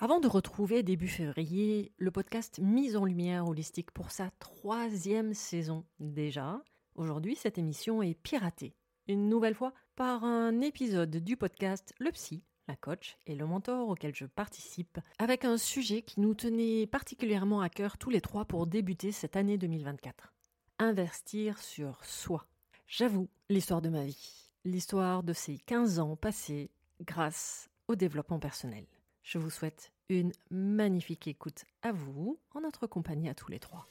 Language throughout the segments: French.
Avant de retrouver début février le podcast Mise en lumière holistique pour sa troisième saison déjà, aujourd'hui cette émission est piratée, une nouvelle fois par un épisode du podcast Le Psy, la coach et le mentor auquel je participe, avec un sujet qui nous tenait particulièrement à cœur tous les trois pour débuter cette année 2024. Investir sur soi. J'avoue l'histoire de ma vie, l'histoire de ces 15 ans passés grâce au développement personnel. Je vous souhaite une magnifique écoute à vous, en notre compagnie à tous les trois.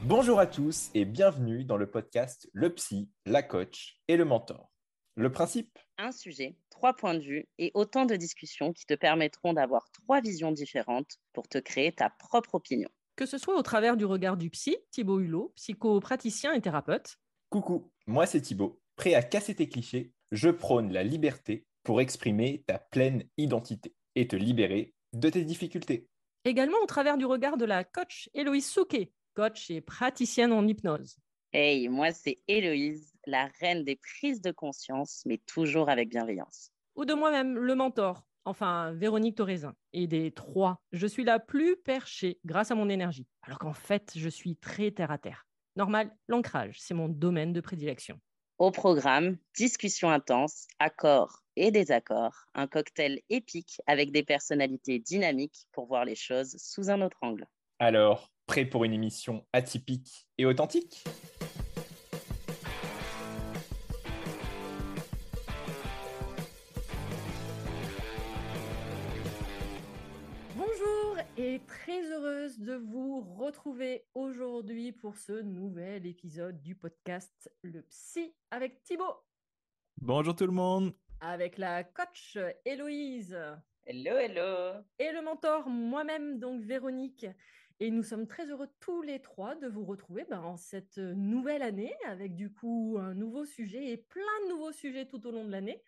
Bonjour à tous et bienvenue dans le podcast Le Psy, la coach et le mentor. Le principe? Un sujet, trois points de vue et autant de discussions qui te permettront d'avoir trois visions différentes pour te créer ta propre opinion que ce soit au travers du regard du psy, Thibaut Hulot, psychopraticien et thérapeute. Coucou, moi c'est Thibaut. Prêt à casser tes clichés, je prône la liberté pour exprimer ta pleine identité et te libérer de tes difficultés. Également au travers du regard de la coach Héloïse Souquet, coach et praticienne en hypnose. Hey, moi c'est Héloïse, la reine des prises de conscience, mais toujours avec bienveillance. Ou de moi-même, le mentor, enfin Véronique Torrezin. Et des trois, je suis la plus perchée grâce à mon énergie, alors qu'en fait, je suis très terre à terre. Normal, l'ancrage, c'est mon domaine de prédilection. Au programme, discussion intense, accords et désaccords, un cocktail épique avec des personnalités dynamiques pour voir les choses sous un autre angle. Alors, prêt pour une émission atypique et authentique? Très heureuse de vous retrouver aujourd'hui pour ce nouvel épisode du podcast Le Psy avec Thibaut. Bonjour tout le monde. Avec la coach Héloïse. Hello, hello. Et le mentor moi-même, donc Véronique. Et nous sommes très heureux tous les trois de vous retrouver ben, en cette nouvelle année avec du coup un nouveau sujet et plein de nouveaux sujets tout au long de l'année.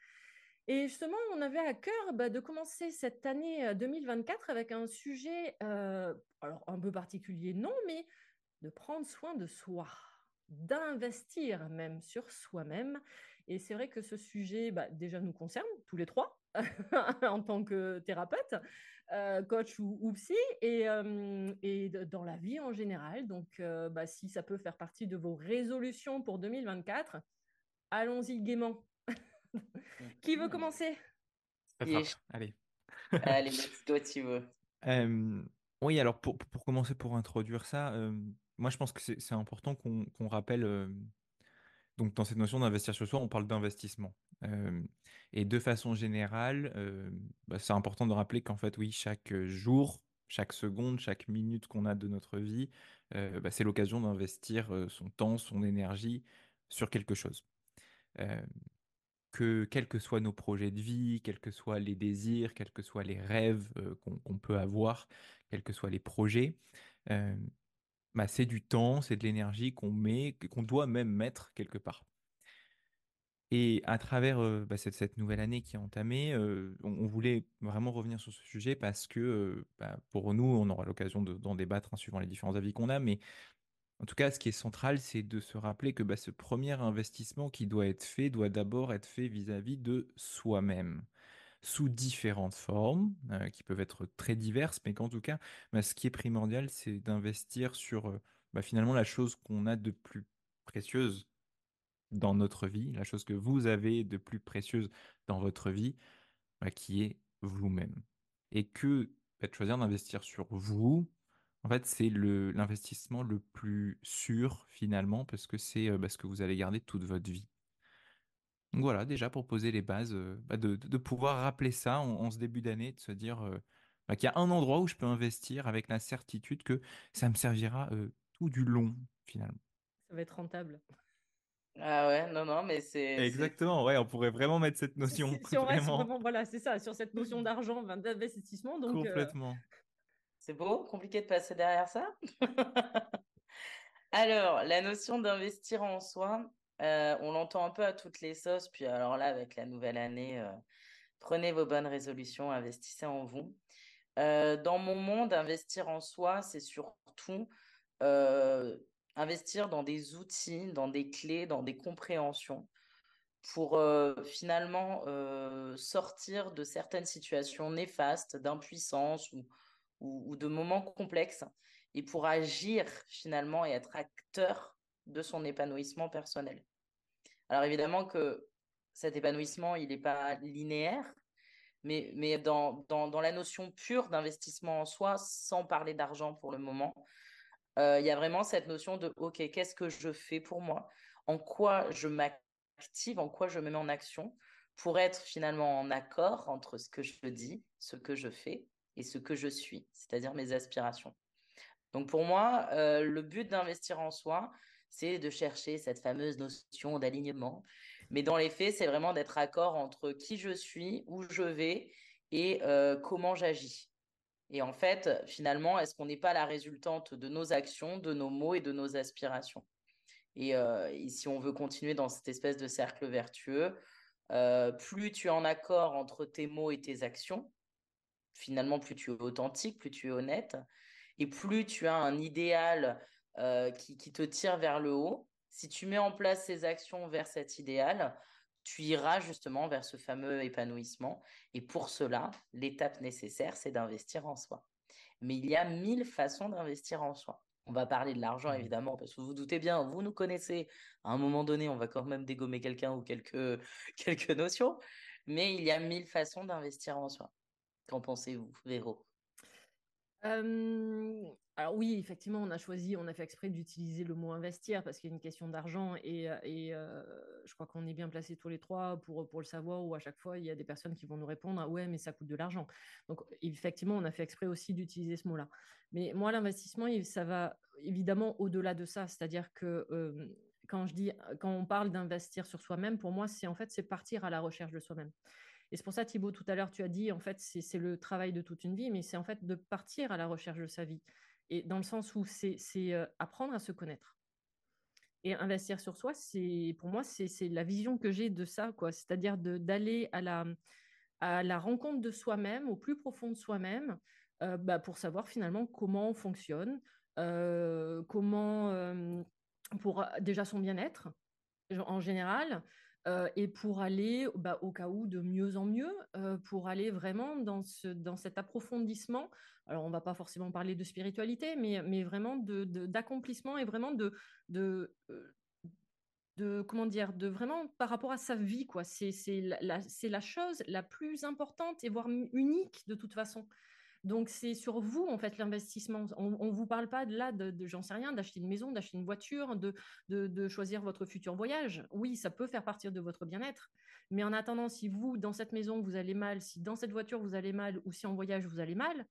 Et justement, on avait à cœur bah, de commencer cette année 2024 avec un sujet, alors un peu particulier, non, mais de prendre soin de soi, d'investir même sur soi-même. Et c'est vrai que ce sujet, bah, déjà, nous concerne tous les trois en tant que thérapeute, coach ou, psy, et, et, dans la vie en général. Donc, bah, si ça peut faire partie de vos résolutions pour 2024, allons-y gaiement. Qui veut commencer? Allez. Allez, let's go, tu veux. oui, alors pour, pour, commencer, pour introduire ça, moi je pense que c'est important qu'on rappelle, donc dans cette notion d'investir sur soi, on parle d'investissement. et de façon générale, bah, c'est important de rappeler qu'en fait, oui, chaque jour, chaque seconde, chaque minute qu'on a de notre vie, bah, c'est l'occasion d'investir son temps, son énergie sur quelque chose que quels que soient nos projets de vie, quels que soient les désirs, quels que soient les rêves euh, qu'on peut avoir, quels que soient les projets, euh, bah, c'est du temps, c'est de l'énergie qu'on met, qu'on doit même mettre quelque part. Et à travers euh, bah, cette, nouvelle année qui est entamée, on, voulait vraiment revenir sur ce sujet parce que bah, pour nous, on aura l'occasion d'en débattre hein, suivant les différents avis qu'on a, mais en tout cas, ce qui est central, c'est de se rappeler que bah, ce premier investissement qui doit être fait doit d'abord être fait vis-à-vis de soi-même, sous différentes formes, euh, qui peuvent être très diverses, mais qu'en tout cas, bah, ce qui est primordial, c'est d'investir sur euh, bah, finalement la chose qu'on a de plus précieuse dans notre vie, la chose que vous avez de plus précieuse dans votre vie, qui est vous-même. Et que de choisir d'investir sur vous, en fait, c'est l'investissement le plus sûr finalement parce que c'est euh, bah, ce que vous allez garder toute votre vie. Donc voilà, déjà pour poser les bases, euh, bah, de, pouvoir rappeler ça en, ce début d'année, de se dire euh, bah, qu'il y a un endroit où je peux investir avec la certitude que ça me servira tout du long finalement. Ça va être rentable. Ah ouais, non, non, mais c'est... Exactement, ouais, on pourrait vraiment mettre cette notion. Si on reste vraiment. voilà, c'est ça, sur cette notion d'argent, d'investissement. Donc, euh, Complètement. C'est beau, compliqué de passer derrière ça? Alors, la notion d'investir en soi, euh, on l'entend un peu à toutes les sauces. Puis alors là, avec la nouvelle année, euh, prenez vos bonnes résolutions, investissez en vous. Euh, dans mon monde, investir en soi, c'est surtout investir dans des outils, dans des clés, dans des compréhensions pour finalement sortir de certaines situations néfastes, d'impuissance ou, ou, de moments complexes. Et pour agir finalement et être acteur de son épanouissement personnel. Alors évidemment que cet épanouissement, il n'est pas linéaire, mais, mais dans, dans, dans la notion pure d'investissement en soi, sans parler d'argent pour le moment, euh, il y a vraiment cette notion de, OK, qu'est-ce que je fais pour moi? En quoi je m'active, en quoi je me mets en action? Pour être finalement en accord entre ce que je dis, ce que je fais et ce que je suis, c'est-à-dire mes aspirations. Donc pour moi, euh, le but d'investir en soi, c'est de chercher cette fameuse notion d'alignement. Mais dans les faits, c'est vraiment d'être accord entre qui je suis, où je vais et euh, comment j'agis. Et en fait, finalement, est-ce qu'on n'est pas la résultante de nos actions, de nos mots et de nos aspirations? Et, euh, si on veut continuer dans cette espèce de cercle vertueux, plus tu es en accord entre tes mots et tes actions, finalement, plus tu es authentique, plus tu es honnête, et plus tu as un idéal euh, qui, te tire vers le haut, si tu mets en place ces actions vers cet idéal, tu iras justement vers ce fameux épanouissement. Et pour cela, l'étape nécessaire, c'est d'investir en soi. Mais il y a mille façons d'investir en soi. On va parler de l'argent, mmh. évidemment, parce que vous, vous doutez bien, vous nous connaissez. À un moment donné, on va quand même dégommer quelqu'un ou quelques, quelques notions. Mais il y a mille façons d'investir en soi. Qu'en pensez-vous, Véro? Alors oui, effectivement, on a choisi, on a fait exprès d'utiliser le mot investir parce qu'il y a une question d'argent et, et je crois qu'on est bien placés tous les trois pour, pour le savoir où à chaque fois, il y a des personnes qui vont nous répondre ah ouais, mais ça coûte de l'argent. Donc effectivement, on a fait exprès aussi d'utiliser ce mot-là. Mais moi, l'investissement, ça va évidemment au-delà de ça. C'est-à-dire que quand je dis, quand on parle d'investir sur soi-même, pour moi, c'est en fait, c'est partir à la recherche de soi-même. Et c'est pour ça, Thibaut, tout à l'heure, tu as dit, en fait, c'est le travail de toute une vie, mais c'est en fait de partir à la recherche de sa vie. Et dans le sens où c'est euh, apprendre à se connaître. Et investir sur soi, pour moi, c'est la vision que j'ai de ça, quoi. C'est-à-dire d'aller à la, à la rencontre de soi-même, au plus profond de soi-même, euh, bah, pour savoir finalement comment on fonctionne, euh, comment, pour déjà son bien-être en général, euh, et pour aller bah, au cas où de mieux en mieux, euh, pour aller vraiment dans, ce, dans cet approfondissement. Alors, on ne va pas forcément parler de spiritualité, mais, mais vraiment d'accomplissement de, et vraiment de, de, euh, de, comment dire, de vraiment par rapport à sa vie. quoi. C'est la, la chose la plus importante et voire unique de toute façon. Donc, c'est sur vous, en fait, l'investissement. On ne vous parle pas de là, de, j'en sais rien, d'acheter une maison, d'acheter une voiture, de, de, choisir votre futur voyage. Oui, ça peut faire partir de votre bien-être. Mais en attendant, si vous, dans cette maison, vous allez mal, si dans cette voiture, vous allez mal, ou si en voyage, vous allez mal,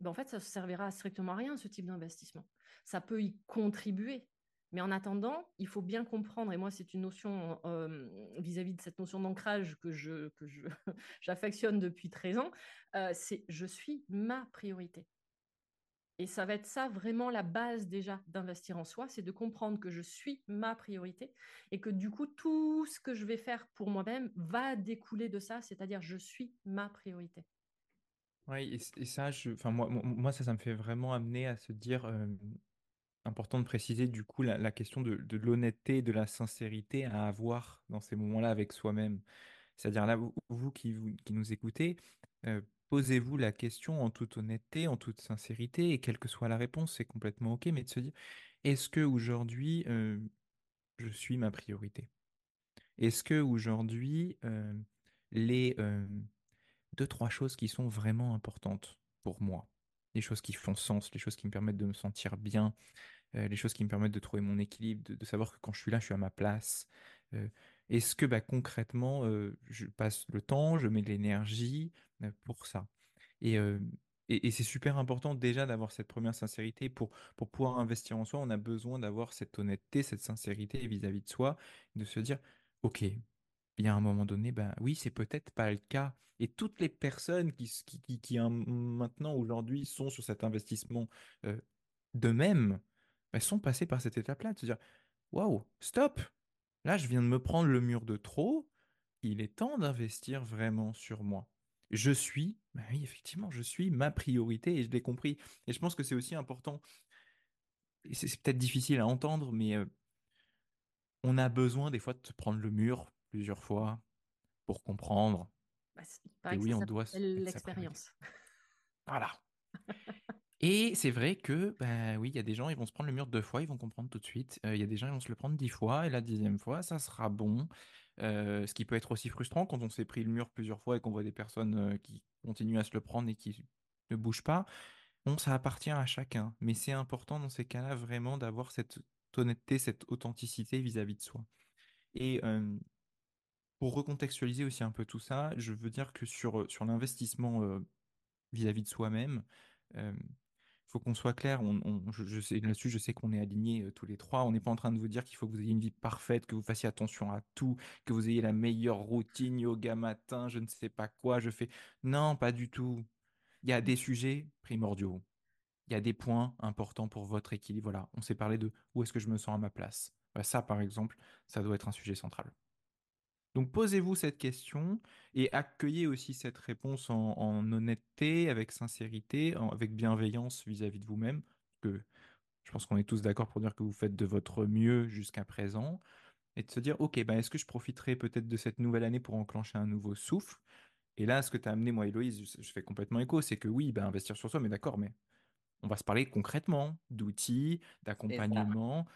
ben en fait, ça ne servira strictement à rien, ce type d'investissement. Ça peut y contribuer, mais en attendant, il faut bien comprendre, et moi c'est une notion euh, vis-à-vis de cette notion d'ancrage que je j'affectionne depuis 13 ans, euh, c'est je suis ma priorité. Et ça va être ça vraiment la base déjà d'investir en soi, c'est de comprendre que je suis ma priorité et que du coup tout ce que je vais faire pour moi-même va découler de ça, c'est-à-dire je suis ma priorité. Oui, et, ça, moi, moi, ça, me fait vraiment amener à se dire, important de préciser du coup la, question de, l'honnêteté, de la sincérité à avoir dans ces moments-là avec soi-même. C'est-à-dire là, vous, qui, vous, qui nous écoutez, euh, posez-vous la question en toute honnêteté, en toute sincérité, et quelle que soit la réponse, c'est complètement OK, mais de se dire, est-ce que aujourd'hui, euh, je suis ma priorité? Est-ce que aujourd'hui, euh, les deux, trois choses qui sont vraiment importantes pour moi, les choses qui font sens, les choses qui me permettent de me sentir bien, euh, les choses qui me permettent de trouver mon équilibre, de, savoir que quand je suis là, je suis à ma place. Euh, est-ce que bah, concrètement, euh, je passe le temps, je mets de l'énergie pour ça? Et c'est super important déjà d'avoir cette première sincérité. Pour, pour pouvoir investir en soi, on a besoin d'avoir cette honnêteté, cette sincérité vis-à-vis de soi, de se dire, OK, il y a un moment donné, ben oui, c'est peut-être pas le cas. Et toutes les personnes qui, qui, qui, maintenant, aujourd'hui, sont sur cet investissement euh, d'eux-mêmes, elles sont passées par cette étape-là, de se dire, waouh, stop, là, je viens de me prendre le mur de trop, il est temps d'investir vraiment sur moi je suis, bah oui, effectivement, je suis ma priorité et je l'ai compris. Et je pense que c'est aussi important. C'est peut-être difficile à entendre, mais on a besoin des fois de se prendre le mur plusieurs fois pour comprendre. Bah, et oui, on doit l'expérience. Voilà. Et c'est vrai que, ben oui, il y a des gens, ils vont se prendre le mur deux fois, ils vont comprendre tout de suite. Il y a des gens, ils vont se le prendre dix fois, et la dixième fois, ça sera bon. ce qui peut être aussi frustrant quand on s'est pris le mur plusieurs fois et qu'on voit des personnes qui continuent à se le prendre et qui ne bougent pas. Bon, ça appartient à chacun, mais c'est important dans ces cas-là vraiment d'avoir cette honnêteté, cette authenticité vis-à-vis de soi. Et pour recontextualiser aussi un peu tout ça, je veux dire que sur, sur l'investissement vis-à-vis de soi-même, qu'on soit clair. Je, sais là-dessus, je sais qu'on est alignés euh, tous les trois. On n'est pas en train de vous dire qu'il faut que vous ayez une vie parfaite, que vous fassiez attention à tout, que vous ayez la meilleure routine yoga matin, je ne sais pas quoi. Je fais non, pas du tout. Il y a des sujets primordiaux. Il y a des points importants pour votre équilibre. Voilà, on s'est parlé de où est-ce que je me sens à ma place. Bah, ça, par exemple, ça doit être un sujet central. Donc posez-vous cette question et accueillez aussi cette réponse en, honnêteté, avec sincérité, avec bienveillance vis-à-vis de vous-même. Que je pense qu'on est tous d'accord pour dire que vous faites de votre mieux jusqu'à présent. Et de se dire, ok, ben est-ce que je profiterai peut-être de cette nouvelle année pour enclencher un nouveau souffle? Et là, ce que tu as amené, moi, Héloïse, je, fais complètement écho, c'est que oui, ben, investir sur soi, mais d'accord, mais on va se parler concrètement d'outils, d'accompagnement,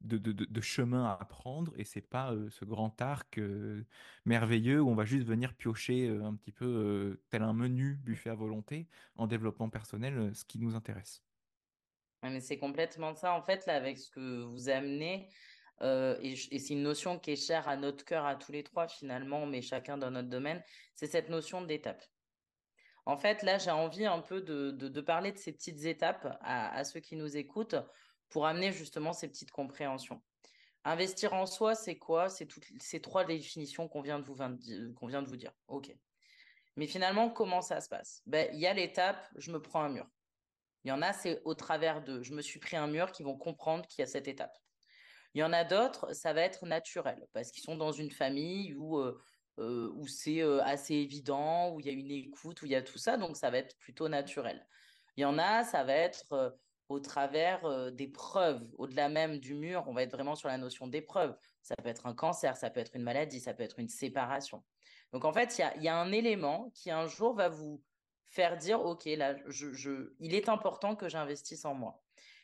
de, de, chemin à prendre et c'est pas euh, ce grand arc euh, merveilleux où on va juste venir piocher euh, un petit peu tel un menu buffet à volonté en développement personnel ce qui nous intéresse. mais c'est complètement ça en fait là avec ce que vous amenez et, et c'est une notion qui est chère à notre cœur à tous les trois finalement mais chacun dans notre domaine c'est cette notion d'étape. En fait, là, j'ai envie un peu de, de, parler de ces petites étapes à, à ceux qui nous écoutent pour amener justement ces petites compréhensions. Investir en soi, c'est quoi? C'est toutes ces trois définitions qu'on vient, de vous, dire. OK. Mais finalement, comment ça se passe? Ben, Il y a l'étape, je me prends un mur. Il y en a, c'est au travers de, je me suis pris un mur qui vont comprendre qu'il y a cette étape. Il y en a d'autres, ça va être naturel, parce qu'ils sont dans une famille où, euh, euh, où c'est euh, assez évident, où il y a une écoute, où il y a tout ça, donc ça va être plutôt naturel. Il y en a, ça va être au travers des preuves. Au-delà même du mur, on va être vraiment sur la notion d'épreuve. Ça peut être un cancer, ça peut être une maladie, ça peut être une séparation. Donc en fait, il y a, un élément qui un jour va vous faire dire, OK, là, je, il est important que j'investisse en moi.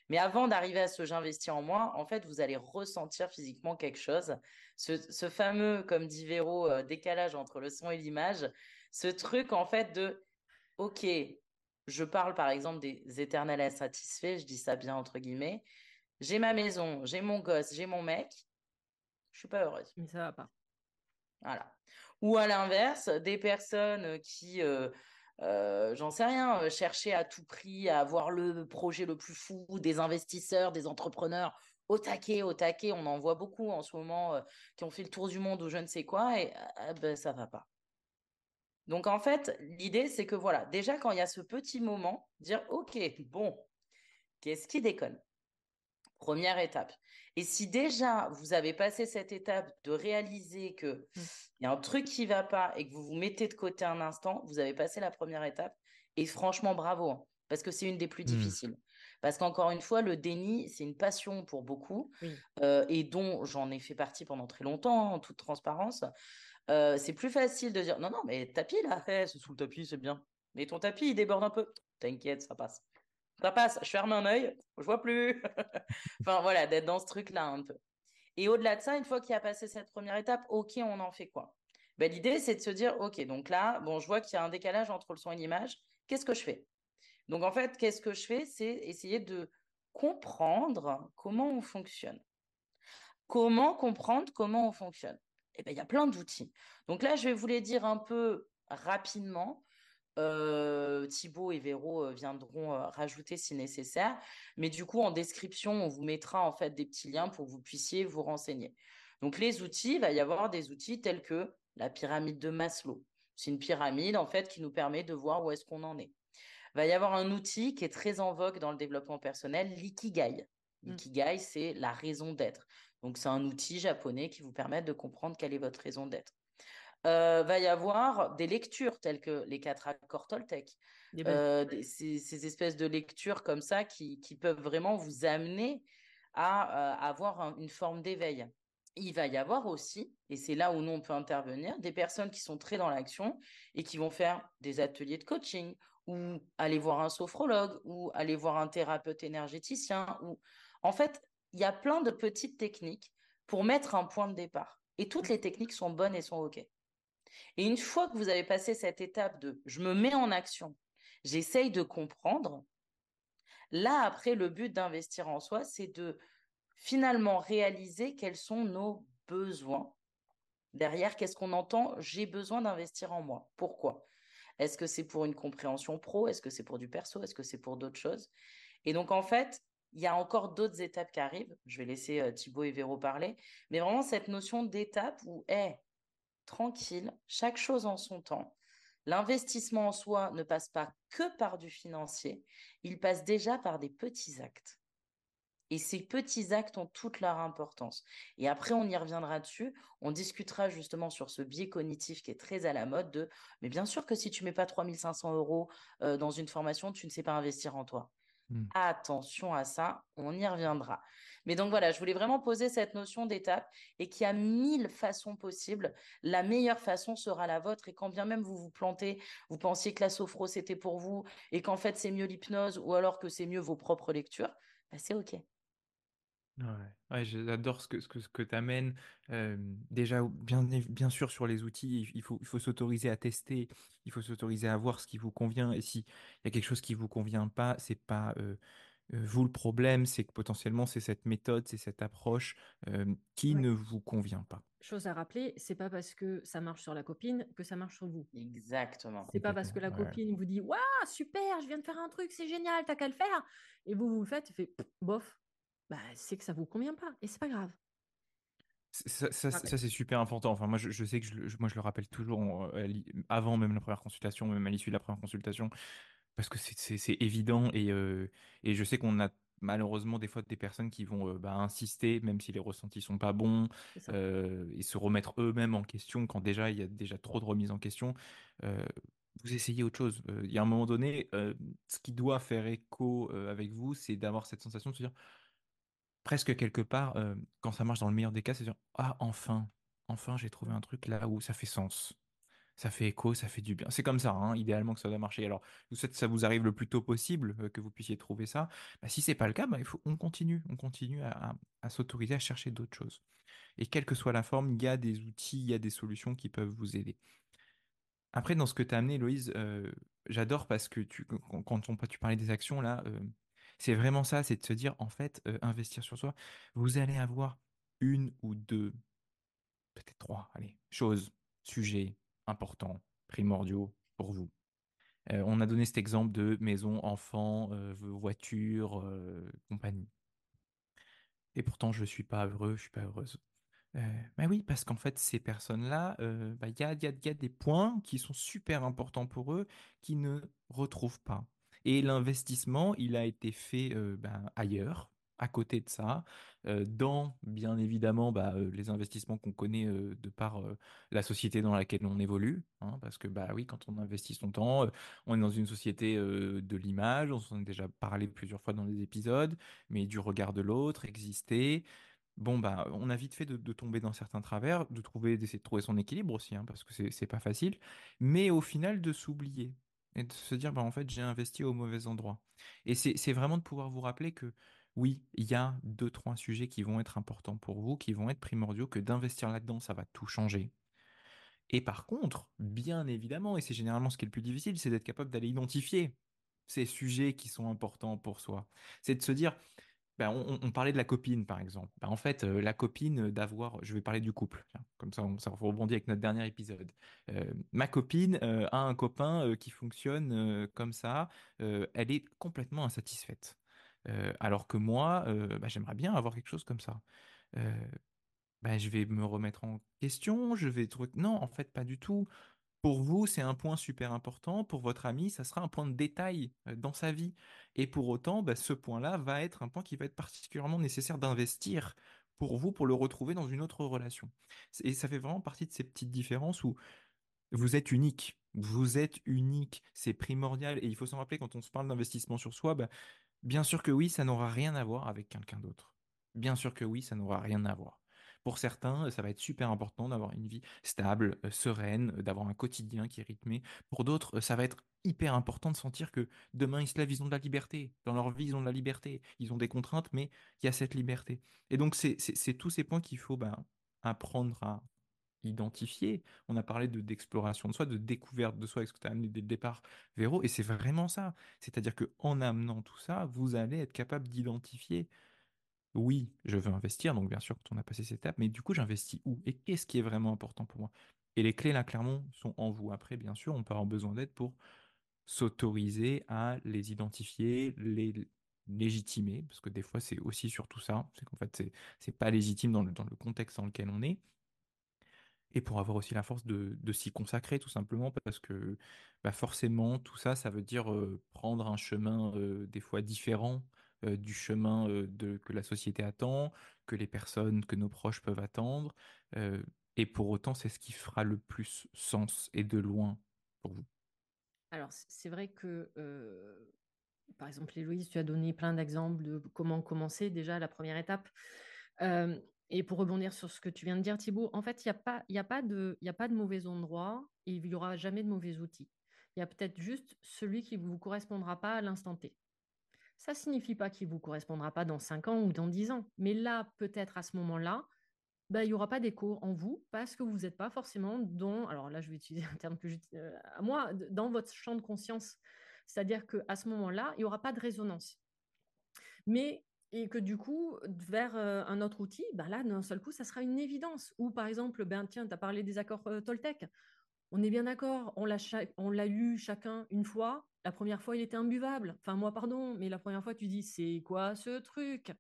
Mais avant d'arriver à ce j'investis en moi, en fait, vous allez ressentir physiquement quelque chose. Ce, fameux, comme dit Véro, décalage entre le son et l'image, ce truc en fait de, OK, je parle par exemple des éternels insatisfaits, je dis ça bien entre guillemets. J'ai ma maison, j'ai mon gosse, j'ai mon mec, je suis pas heureuse. Mais ça va pas. Voilà. Ou à l'inverse, des personnes qui, euh, euh, j'en sais rien, euh, cherchaient à tout prix à avoir le projet le plus fou, des investisseurs, des entrepreneurs au taquet, au taquet. On en voit beaucoup en ce moment qui ont fait le tour du monde ou je ne sais quoi, et ah, ben, ça va pas. Donc en fait, l'idée, c'est que voilà, déjà quand il y a ce petit moment, dire, OK, bon, qu'est-ce qui déconne? Première étape. Et si déjà vous avez passé cette étape de réaliser qu'il mmh. y a un truc qui va pas et que vous vous mettez de côté un instant, vous avez passé la première étape. Et franchement, bravo, hein, parce que c'est une des plus mmh. difficiles. Parce qu'encore une fois, le déni, c'est une passion pour beaucoup, euh, et dont j'en ai fait partie pendant très longtemps, en toute transparence. Euh, c'est plus facile de dire non, non, mais tapis là, c'est sous le tapis, c'est bien. Mais ton tapis, il déborde un peu. T'inquiète, ça passe. Ça passe, je ferme un œil, je vois plus. enfin voilà, d'être dans ce truc-là un peu. Et au-delà de ça, une fois qu'il a passé cette première étape, ok, on en fait quoi? Ben, L'idée, c'est de se dire, ok, donc là, bon, je vois qu'il y a un décalage entre le son et l'image, qu'est-ce que je fais? Donc en fait, qu'est-ce que je fais? C'est essayer de comprendre comment on fonctionne. Comment comprendre comment on fonctionne? Eh ben, il y a plein d'outils. Donc là, je vais vous les dire un peu rapidement. Euh, Thibaut et Véro euh, viendront euh, rajouter si nécessaire. Mais du coup, en description, on vous mettra en fait des petits liens pour que vous puissiez vous renseigner. Donc, les outils, il va y avoir des outils tels que la pyramide de Maslow. C'est une pyramide en fait qui nous permet de voir où est-ce qu'on en est. Il va y avoir un outil qui est très en vogue dans le développement personnel, l'ikigai. Mmh. L'ikigai, c'est la raison d'être. Donc, c'est un outil japonais qui vous permet de comprendre quelle est votre raison d'être. Euh, va y avoir des lectures telles que les quatre accords Toltec. Euh, ces, espèces de lectures comme ça qui, peuvent vraiment vous amener à, euh, avoir une forme d'éveil. Il va y avoir aussi, et c'est là où nous on peut intervenir, des personnes qui sont très dans l'action et qui vont faire des ateliers de coaching ou aller voir un sophrologue ou aller voir un thérapeute énergéticien. Ou... En fait, il y a plein de petites techniques pour mettre un point de départ. Et toutes les techniques sont bonnes et sont OK. Et une fois que vous avez passé cette étape de je me mets en action, j'essaye de comprendre, là, après, le but d'investir en soi, c'est de finalement réaliser quels sont nos besoins. Derrière, qu'est-ce qu'on entend? J'ai besoin d'investir en moi. Pourquoi? Est-ce que c'est pour une compréhension pro? Est-ce que c'est pour du perso? Est-ce que c'est pour d'autres choses? Et donc, en fait, il y a encore d'autres étapes qui arrivent. Je vais laisser euh, Thibaut et Véro parler. Mais vraiment, cette notion d'étape où, hé, tranquille, chaque chose en son temps. L'investissement en soi ne passe pas que par du financier, il passe déjà par des petits actes. Et ces petits actes ont toute leur importance. Et après, on y reviendra dessus. On discutera justement sur ce biais cognitif qui est très à la mode de, mais bien sûr que si tu mets pas 3500 euros euh, dans une formation, tu ne sais pas investir en toi. Mmh. Attention à ça, on y reviendra. Mais donc voilà, je voulais vraiment poser cette notion d'étape et qu'il y a mille façons possibles. La meilleure façon sera la vôtre et quand bien même vous vous plantez, vous pensiez que la sophro c'était pour vous et qu'en fait c'est mieux l'hypnose ou alors que c'est mieux vos propres lectures, bah, c'est OK. Ouais, j'adore ce que, ce que, ce que tu amènes. déjà, bien, bien sûr, sur les outils, il faut, il faut s'autoriser à tester, il faut s'autoriser à voir ce qui vous convient. Et s'il y a quelque chose qui ne vous convient pas, c'est pas vous le problème, c'est que potentiellement, c'est cette méthode, c'est cette approche qui ne vous convient pas. Chose à rappeler, c'est pas parce que ça marche sur la copine que ça marche sur vous. Exactement. C'est pas parce que la copine vous dit Waouh, super, je viens de faire un truc, c'est génial, t'as qu'à le faire. Et vous, vous le faites, fait bof, bah, c'est que ça vous convient pas et c'est pas grave. Ça, c'est super important. Enfin, moi, je, sais que je, moi, je le rappelle toujours euh, avant même la première consultation, même à l'issue de la première consultation, parce que c'est évident et, euh, et je sais qu'on a malheureusement des fois des personnes qui vont euh, bah, insister, même si les ressentis sont pas bons, et se remettre eux-mêmes en question quand déjà il y a déjà trop de remises en question. vous essayez autre chose. Il y a un moment donné, ce qui doit faire écho avec vous, c'est d'avoir cette sensation de se dire presque quelque part, quand ça marche dans le meilleur des cas, c'est dire ah enfin, enfin j'ai trouvé un truc là où ça fait sens, ça fait écho, ça fait du bien. C'est comme ça, hein, idéalement que ça doit marcher. Alors, vous souhaite que ça vous arrive le plus tôt possible, que vous puissiez trouver ça. Bah, si c'est pas le cas, bah, on continue, on continue à, s'autoriser à chercher d'autres choses. Et quelle que soit la forme, il y a des outils, il y a des solutions qui peuvent vous aider. Après, dans ce que tu as amené, Loïse, j'adore parce que tu, quand, on, tu parlais des actions, là, c'est vraiment ça, c'est de se dire, en fait, euh, investir sur soi, vous allez avoir une ou deux, peut-être trois, allez, choses, sujets importants, primordiaux pour vous. Euh, on a donné cet exemple de maison, enfant, euh, voiture, compagnie. Et pourtant, je ne suis pas heureux, je ne suis pas heureuse. Ben oui, parce qu'en fait, ces personnes-là, bah, il y, a, y, a, des points qui sont super importants pour eux, qui ne retrouvent pas. Et l'investissement, il a été fait ben, ailleurs, à côté de ça, dans bien évidemment bah, les investissements qu'on connaît de par la société dans laquelle on évolue. Hein, parce que bah oui, quand on investit son temps, on est dans une société de l'image, on s'en a déjà parlé plusieurs fois dans les épisodes, mais du regard de l'autre, exister. Bon, bah, on a vite fait de, tomber dans certains travers, de trouver, d'essayer de trouver son équilibre aussi, hein, parce que c'est pas facile, mais au final de s'oublier et de se dire, bah, en fait, j'ai investi au mauvais endroit. Et c'est vraiment de pouvoir vous rappeler que oui, il y a deux, trois sujets qui vont être importants pour vous, qui vont être primordiaux, que d'investir là-dedans, ça va tout changer. Et par contre, bien évidemment, et c'est généralement ce qui est le plus difficile, c'est d'être capable d'aller identifier ces sujets qui sont importants pour soi. C'est de se dire, ben, on, parlait de la copine, par exemple. Ben, en fait, la copine d'avoir, je vais parler du couple, comme ça, on, ça rebondit avec notre dernier épisode. Ma copine a un copain qui fonctionne comme ça, elle est complètement insatisfaite. alors que moi, ben, j'aimerais bien avoir quelque chose comme ça. Ben, je vais me remettre en question, je vais trouver... Non, en fait, pas du tout. Pour vous, c'est un point super important. Pour votre ami, ça sera un point de détail dans sa vie. Et pour autant, bah, ce point-là va être un point qui va être particulièrement nécessaire d'investir pour vous, pour le retrouver dans une autre relation. Et ça fait vraiment partie de ces petites différences où vous êtes unique. Vous êtes unique. C'est primordial. Et il faut s'en rappeler quand on se parle d'investissement sur soi, bah, bien sûr que oui, ça n'aura rien à voir avec quelqu'un d'autre. Bien sûr que oui, ça n'aura rien à voir. Pour certains, ça va être super important d'avoir une vie stable, sereine, d'avoir un quotidien qui est rythmé. Pour d'autres, ça va être hyper important de sentir que demain, ils se lèvent, ils ont de la liberté. Dans leur vie, ils ont de la liberté. Ils ont des contraintes, mais il y a cette liberté. Et donc, c'est tous ces points qu'il faut ben, apprendre à identifier. On a parlé de d'exploration de soi, de découverte de soi, ce que tu as amené dès le départ, Véro, et c'est vraiment ça. C'est-à-dire qu'en amenant tout ça, vous allez être capable d'identifier oui, je veux investir, donc bien sûr, quand on a passé cette étape, mais du coup, j'investis où Et qu'est-ce qui est vraiment important pour moi? Et les clés, là, clairement, sont en vous. Après, bien sûr, on peut avoir besoin d'aide pour s'autoriser à les identifier, les légitimer, parce que des fois, c'est aussi surtout ça, c'est qu'en fait, c'est, pas légitime dans le, dans le contexte dans lequel on est et pour avoir aussi la force de, s'y consacrer tout simplement parce que bah forcément tout ça ça veut dire prendre un chemin des fois différent du chemin de, que la société attend, que les personnes, que nos proches peuvent attendre et pour autant c'est ce qui fera le plus sens et de loin pour vous. Alors c'est vrai que par exemple Héloïse tu as donné plein d'exemples de comment commencer déjà la première étape. Et pour rebondir sur ce que tu viens de dire, Thibault, en fait, il n'y a, pas, a, pas de, a pas de mauvais endroit et il n'y aura jamais de mauvais outils. Il y a peut-être juste celui qui ne vous correspondra pas à l'instant T. Ça ne signifie pas qu'il ne vous correspondra pas dans 5 ans ou dans 10 ans. Mais là, peut-être à ce moment-là, bah, il n'y aura pas d'écho en vous parce que vous n'êtes pas forcément dans, alors là je vais utiliser un terme que j'utilise euh, moi, dans votre champ de conscience. C'est-à-dire qu'à ce moment-là, il n'y aura pas de résonance. Mais et que du coup, vers euh, un autre outil, ben là, d'un seul coup, ça sera une évidence. Ou par exemple, ben tiens, tu as parlé des accords euh, Toltec. On est bien d'accord, on l'a lu chacun une fois. La première fois, il était imbuvable. Enfin, moi, pardon, mais la première fois, tu dis, c'est quoi ce truc?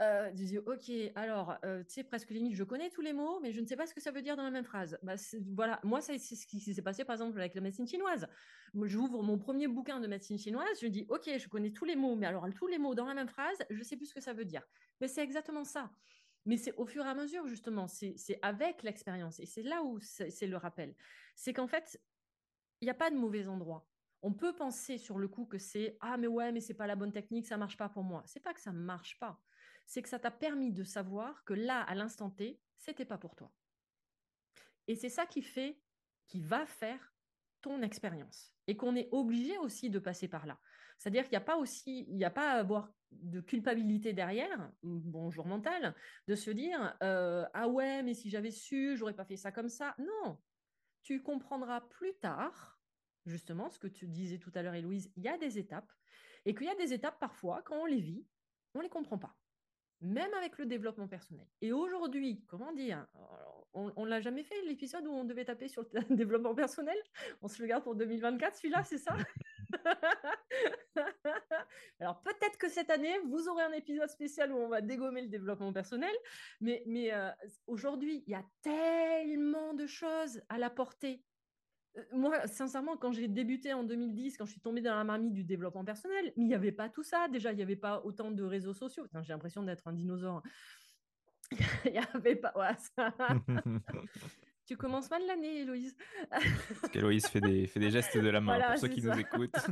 Euh, dis, ok, alors, euh, tu sais, presque limite, je connais tous les mots, mais je ne sais pas ce que ça veut dire dans la même phrase. Bah, voilà, moi, c'est ce qui s'est passé, par exemple, avec la médecine chinoise. J'ouvre mon premier bouquin de médecine chinoise, je dis, ok, je connais tous les mots, mais alors, tous les mots dans la même phrase, je ne sais plus ce que ça veut dire. Mais c'est exactement ça. Mais c'est au fur et à mesure, justement, c'est avec l'expérience. Et c'est là où c'est le rappel. C'est qu'en fait, il n'y a pas de mauvais endroit. On peut penser sur le coup que c'est ah mais ouais mais c'est pas la bonne technique ça marche pas pour moi. C'est pas que ça marche pas c'est que ça t'a permis de savoir que là, à l'instant T, c'était pas pour toi. Et c'est ça qui fait, qui va faire ton expérience. Et qu'on est obligé aussi de passer par là. C'est-à-dire qu'il n'y a pas aussi, il n'y a pas à avoir de culpabilité derrière, bonjour mental, de se dire euh, ah ouais, mais si j'avais su, j'aurais pas fait ça comme ça. Non, tu comprendras plus tard, justement, ce que tu disais tout à l'heure, Héloïse, il y a des étapes, et qu'il y a des étapes parfois, quand on les vit, on les comprend pas même avec le développement personnel. Et aujourd'hui, comment dire, on ne l'a jamais fait, l'épisode où on devait taper sur le développement personnel? On se le garde pour 2024, celui-là, c'est ça? Alors peut-être que cette année, vous aurez un épisode spécial où on va dégommer le développement personnel, mais, euh, aujourd'hui, il y a tellement de choses à la portée moi, sincèrement, quand j'ai débuté en 2010, quand je suis tombée dans la marmite du développement personnel, il n'y avait pas tout ça. Déjà, il n'y avait pas autant de réseaux sociaux. J'ai l'impression d'être un dinosaure. il n'y avait pas. tu commences mal l'année, Héloïse. Parce qu'Héloïse fait des, fait des gestes de la main pour ceux qui nous écoutent.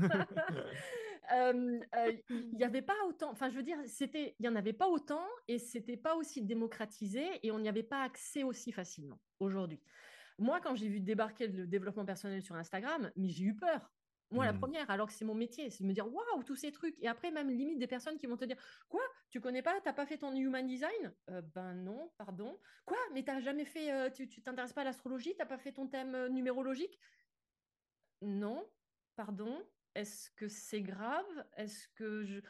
Euh, euh, il n'y avait pas autant, enfin je veux dire, c'était, il n'y en avait pas autant et c'était pas aussi démocratisé et on n'y avait pas accès aussi facilement aujourd'hui. Moi, quand j'ai vu débarquer le développement personnel sur Instagram, mais j'ai eu peur. Moi, la mmh. première, alors que c'est mon métier, c'est de me dire waouh, tous ces trucs. Et après, même limite des personnes qui vont te dire Quoi Tu connais pas T'as pas fait ton human design? Euh, Ben non, pardon. Quoi? Mais t'as jamais fait. Euh, tu t'intéresses pas à l'astrologie? T'as pas fait ton thème euh, numérologique? Non, pardon. Est-ce que c'est grave? Est-ce que je.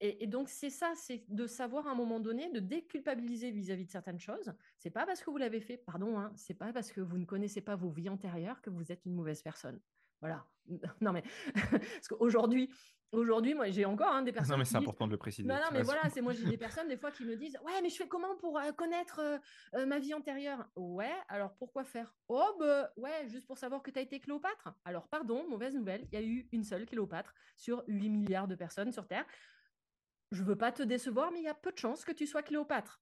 Et, donc, c'est ça, c'est de savoir à un moment donné, de déculpabiliser vis-à-vis de certaines choses. C'est pas parce que vous l'avez fait, pardon, hein, c'est pas parce que vous ne connaissez pas vos vies antérieures que vous êtes une mauvaise personne. Voilà. Non, mais parce qu'aujourd'hui, aujourd'hui, moi, j'ai encore hein, des personnes. Non, mais c'est important de le préciser. Non, non, mais voilà, c'est moi, j'ai des personnes des fois qui me disent Ouais, mais je fais comment pour euh, connaître euh, euh, ma vie antérieure? Ouais, alors pourquoi faire? Oh, bah, ouais, juste pour savoir que tu as été Cléopâtre? Alors, pardon, mauvaise nouvelle, il y a eu une seule Cléopâtre sur 8 milliards de personnes sur Terre. Je veux pas te décevoir, mais il y a peu de chances que tu sois Cléopâtre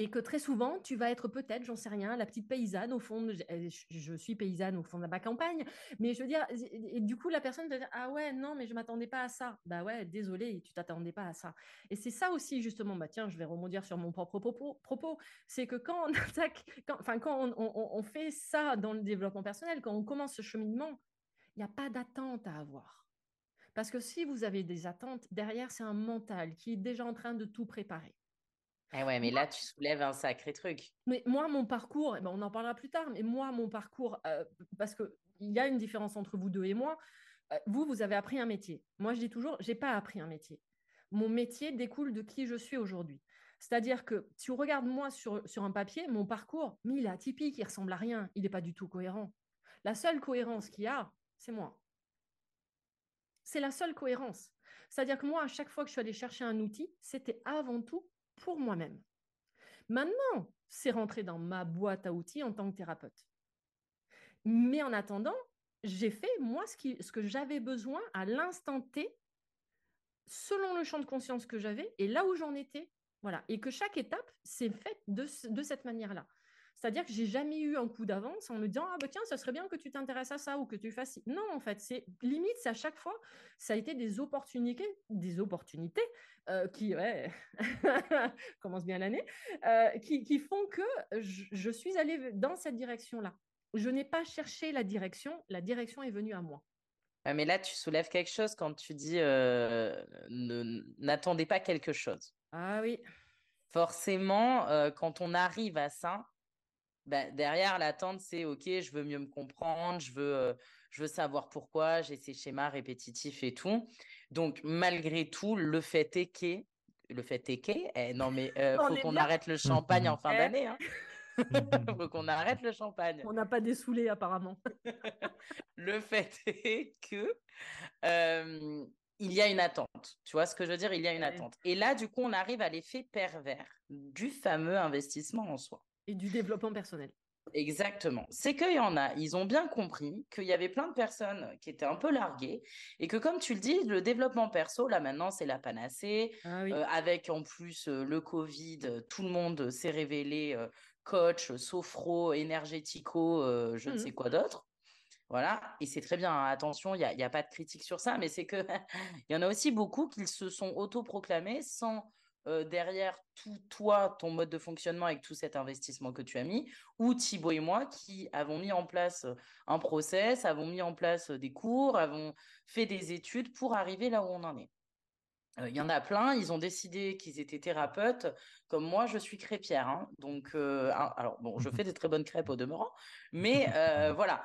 et que très souvent, tu vas être peut-être, j'en sais rien, la petite paysanne au fond, je, suis paysanne au fond de ma campagne, mais je veux dire, et du coup, la personne va dire, ah ouais, non, mais je m'attendais pas à ça. Bah ouais, désolé, tu t'attendais pas à ça. Et c'est ça aussi, justement, bah tiens, je vais rebondir sur mon propre propos, c'est que quand on attaque, enfin, quand on, fait ça dans le développement personnel, quand on commence ce cheminement, il n'y a pas d'attente à avoir. Parce que si vous avez des attentes, derrière, c'est un mental qui est déjà en train de tout préparer. Eh ouais, mais là, tu soulèves un sacré truc. Mais moi, mon parcours, eh ben, on en parlera plus tard, mais moi, mon parcours, euh, parce qu'il y a une différence entre vous deux et moi, euh, vous, vous avez appris un métier. Moi, je dis toujours, j'ai pas appris un métier. Mon métier découle de qui je suis aujourd'hui. C'est-à-dire que si tu regardes moi sur, sur un papier, mon parcours, mais il est atypique, il ressemble à rien, il n'est pas du tout cohérent. La seule cohérence qu'il y a, c'est moi. C'est la seule cohérence. C'est-à-dire que moi, à chaque fois que je suis allée chercher un outil, c'était avant tout pour moi-même. Maintenant, c'est rentré dans ma boîte à outils en tant que thérapeute. Mais en attendant, j'ai fait, moi, ce, que j'avais besoin à l'instant T, selon le champ de conscience que j'avais et là où j'en étais. Voilà. Et que chaque étape s'est faite de cette manière-là. C'est-à-dire que j'ai jamais eu un coup d'avance en me disant ah bah tiens ça serait bien que tu t'intéresses à ça ou que tu fasses non en fait c'est limite c'est à chaque fois ça a été des opportunités des opportunités euh, qui ouais, commence bien l'année euh, qui, qui, font que je, suis allée dans cette direction là je n'ai pas cherché la direction la direction est venue à moi. Mais là tu soulèves quelque chose quand tu dis euh, n'attendez pas quelque chose. Ah oui. Forcément quand on arrive à ça bah, derrière, l'attente, c'est OK, je veux mieux me comprendre, je veux, euh, je veux savoir pourquoi, j'ai ces schémas répétitifs et tout. Donc, malgré tout, le fait est que, le fait est que, eh, non, mais euh, faut qu'on arrête le champagne en fin eh. d'année. Hein. faut qu'on arrête le champagne. On n'a pas dessoulé, apparemment. le fait est que. Euh, il y a une attente. Tu vois ce que je veux dire? Il y a une attente. Et là, du coup, on arrive à l'effet pervers du fameux investissement en soi. Et du développement personnel. Exactement. C'est qu'il y en a, ils ont bien compris qu'il y avait plein de personnes qui étaient un peu larguées et que comme tu le dis, le développement perso, là maintenant, c'est la panacée. Ah euh, avec en plus euh, le Covid, tout le monde s'est révélé euh, coach, sophro, énergético, je ne mmh sais quoi d'autre. Voilà, et c'est très bien. Hein. Attention, il n'y a, a, pas de critique sur ça, mais c'est que il y en a aussi beaucoup qui se sont autoproclamés sans euh, derrière tout toi, ton mode de fonctionnement avec tout cet investissement que tu as mis, ou Thibaut et moi qui avons mis en place euh, un process, avons mis en place euh, des cours, avons fait des études pour arriver là où on en est. Il y en a plein, ils ont décidé qu'ils étaient thérapeutes, comme moi je suis crêpière. Hein. donc, alors bon, je fais des très bonnes crêpes au demeurant, mais voilà.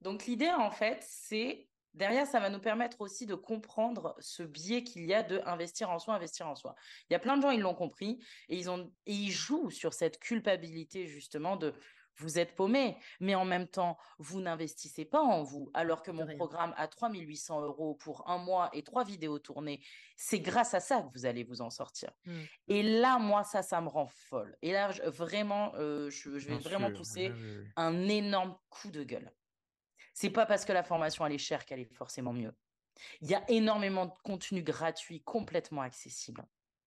Donc l'idée en fait, c'est derrière, ça va nous permettre aussi de comprendre ce biais qu'il y a de investir en soi, investir en soi. Il y a plein de gens, ils l'ont compris et ils, ont, et ils jouent sur cette culpabilité justement de vous êtes paumé, mais en même temps, vous n'investissez pas en vous. Alors que mon programme à 3800 euros pour un mois et trois vidéos tournées, c'est grâce à ça que vous allez vous en sortir. Mmh. Et là, moi, ça, ça me rend folle. Et là, vraiment, euh, je, vais vraiment pousser un énorme coup de gueule. C'est pas parce que la formation elle est chère qu'elle est forcément mieux. Il y a énormément de contenu gratuit complètement accessible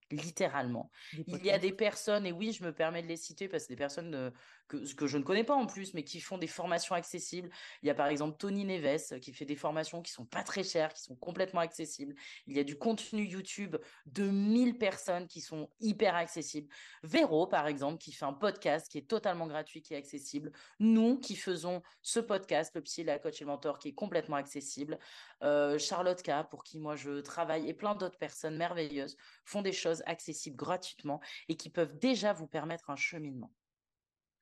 littéralement. Il y a des personnes, et oui, je me permets de les citer parce que des personnes euh, que, je ne connais pas en plus, mais qui font des formations accessibles. Il y a par exemple Tony Neves euh, qui fait des formations qui sont pas très chères, qui sont complètement accessibles. Il y a du contenu YouTube de 1000 personnes qui sont hyper accessibles. Véro, par exemple, qui fait un podcast qui est totalement gratuit, qui est accessible. Nous qui faisons ce podcast, le psy, la coach et le mentor, qui est complètement accessible. Euh, Charlotte K, pour qui moi je travaille, et plein d'autres personnes merveilleuses font des choses accessibles gratuitement et qui peuvent déjà vous permettre un cheminement.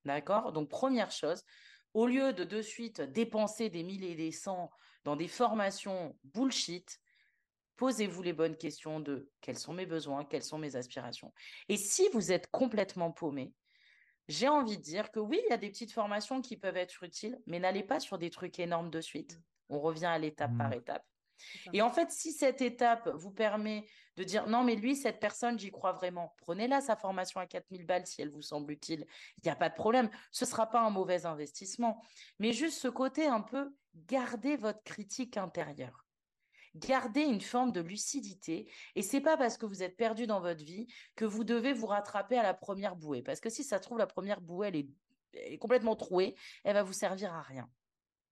D'accord? Donc, première chose, au lieu de de suite dépenser des milliers et des cents dans des formations bullshit, posez-vous les bonnes questions de quels sont mes besoins, quelles sont mes aspirations. Et si vous êtes complètement paumé, j'ai envie de dire que oui, il y a des petites formations qui peuvent être utiles, mais n'allez pas sur des trucs énormes de suite. On revient à l'étape par mmh. étape. Et en fait, si cette étape vous permet de dire non, mais lui, cette personne, j'y crois vraiment, prenez-la sa formation à 4000 balles si elle vous semble utile. Il n'y a pas de problème. Ce ne sera pas un mauvais investissement. Mais juste ce côté un peu, gardez votre critique intérieure. Gardez une forme de lucidité. Et c'est pas parce que vous êtes perdu dans votre vie que vous devez vous rattraper à la première bouée. Parce que si ça se trouve, la première bouée, elle est, complètement trouée, elle va vous servir à rien.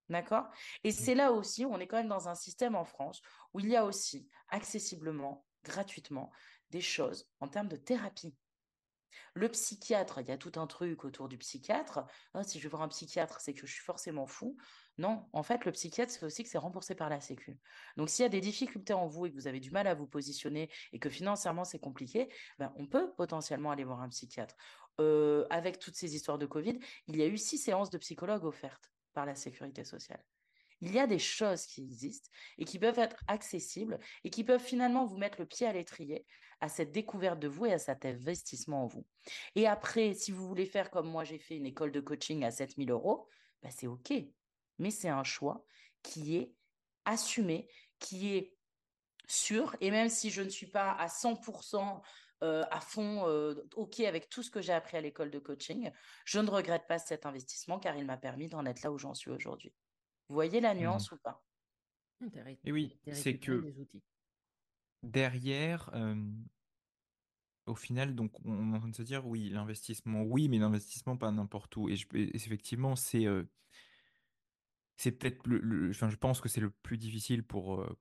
D'accord? Et mmh. c'est là aussi, on est quand même dans un système en France où il y a aussi accessiblement, gratuitement, des choses en termes de thérapie. Le psychiatre, il y a tout un truc autour du psychiatre. Ah, si je vais voir un psychiatre, c'est que je suis forcément fou. Non, en fait, le psychiatre, c'est aussi que c'est remboursé par la Sécu. Donc, s'il y a des difficultés en vous et que vous avez du mal à vous positionner et que financièrement c'est compliqué, ben, on peut potentiellement aller voir un psychiatre. Euh, avec toutes ces histoires de Covid, il y a eu six séances de psychologue offertes par la sécurité sociale. Il y a des choses qui existent et qui peuvent être accessibles et qui peuvent finalement vous mettre le pied à l'étrier à cette découverte de vous et à cet investissement en vous. Et après, si vous voulez faire comme moi, j'ai fait une école de coaching à 7000 euros, bah c'est OK. Mais c'est un choix qui est assumé, qui est sûr. Et même si je ne suis pas à 100% euh, à fond euh, OK avec tout ce que j'ai appris à l'école de coaching, je ne regrette pas cet investissement car il m'a permis d'en être là où j'en suis aujourd'hui. Vous voyez la mmh. nuance ou pas? Et oui, c'est que derrière, au final, donc on est en train de se dire oui, l'investissement, oui, mais l'investissement pas n'importe où. Et, effectivement, c'est c'est peut-être le, je pense que c'est le plus difficile pour, euh,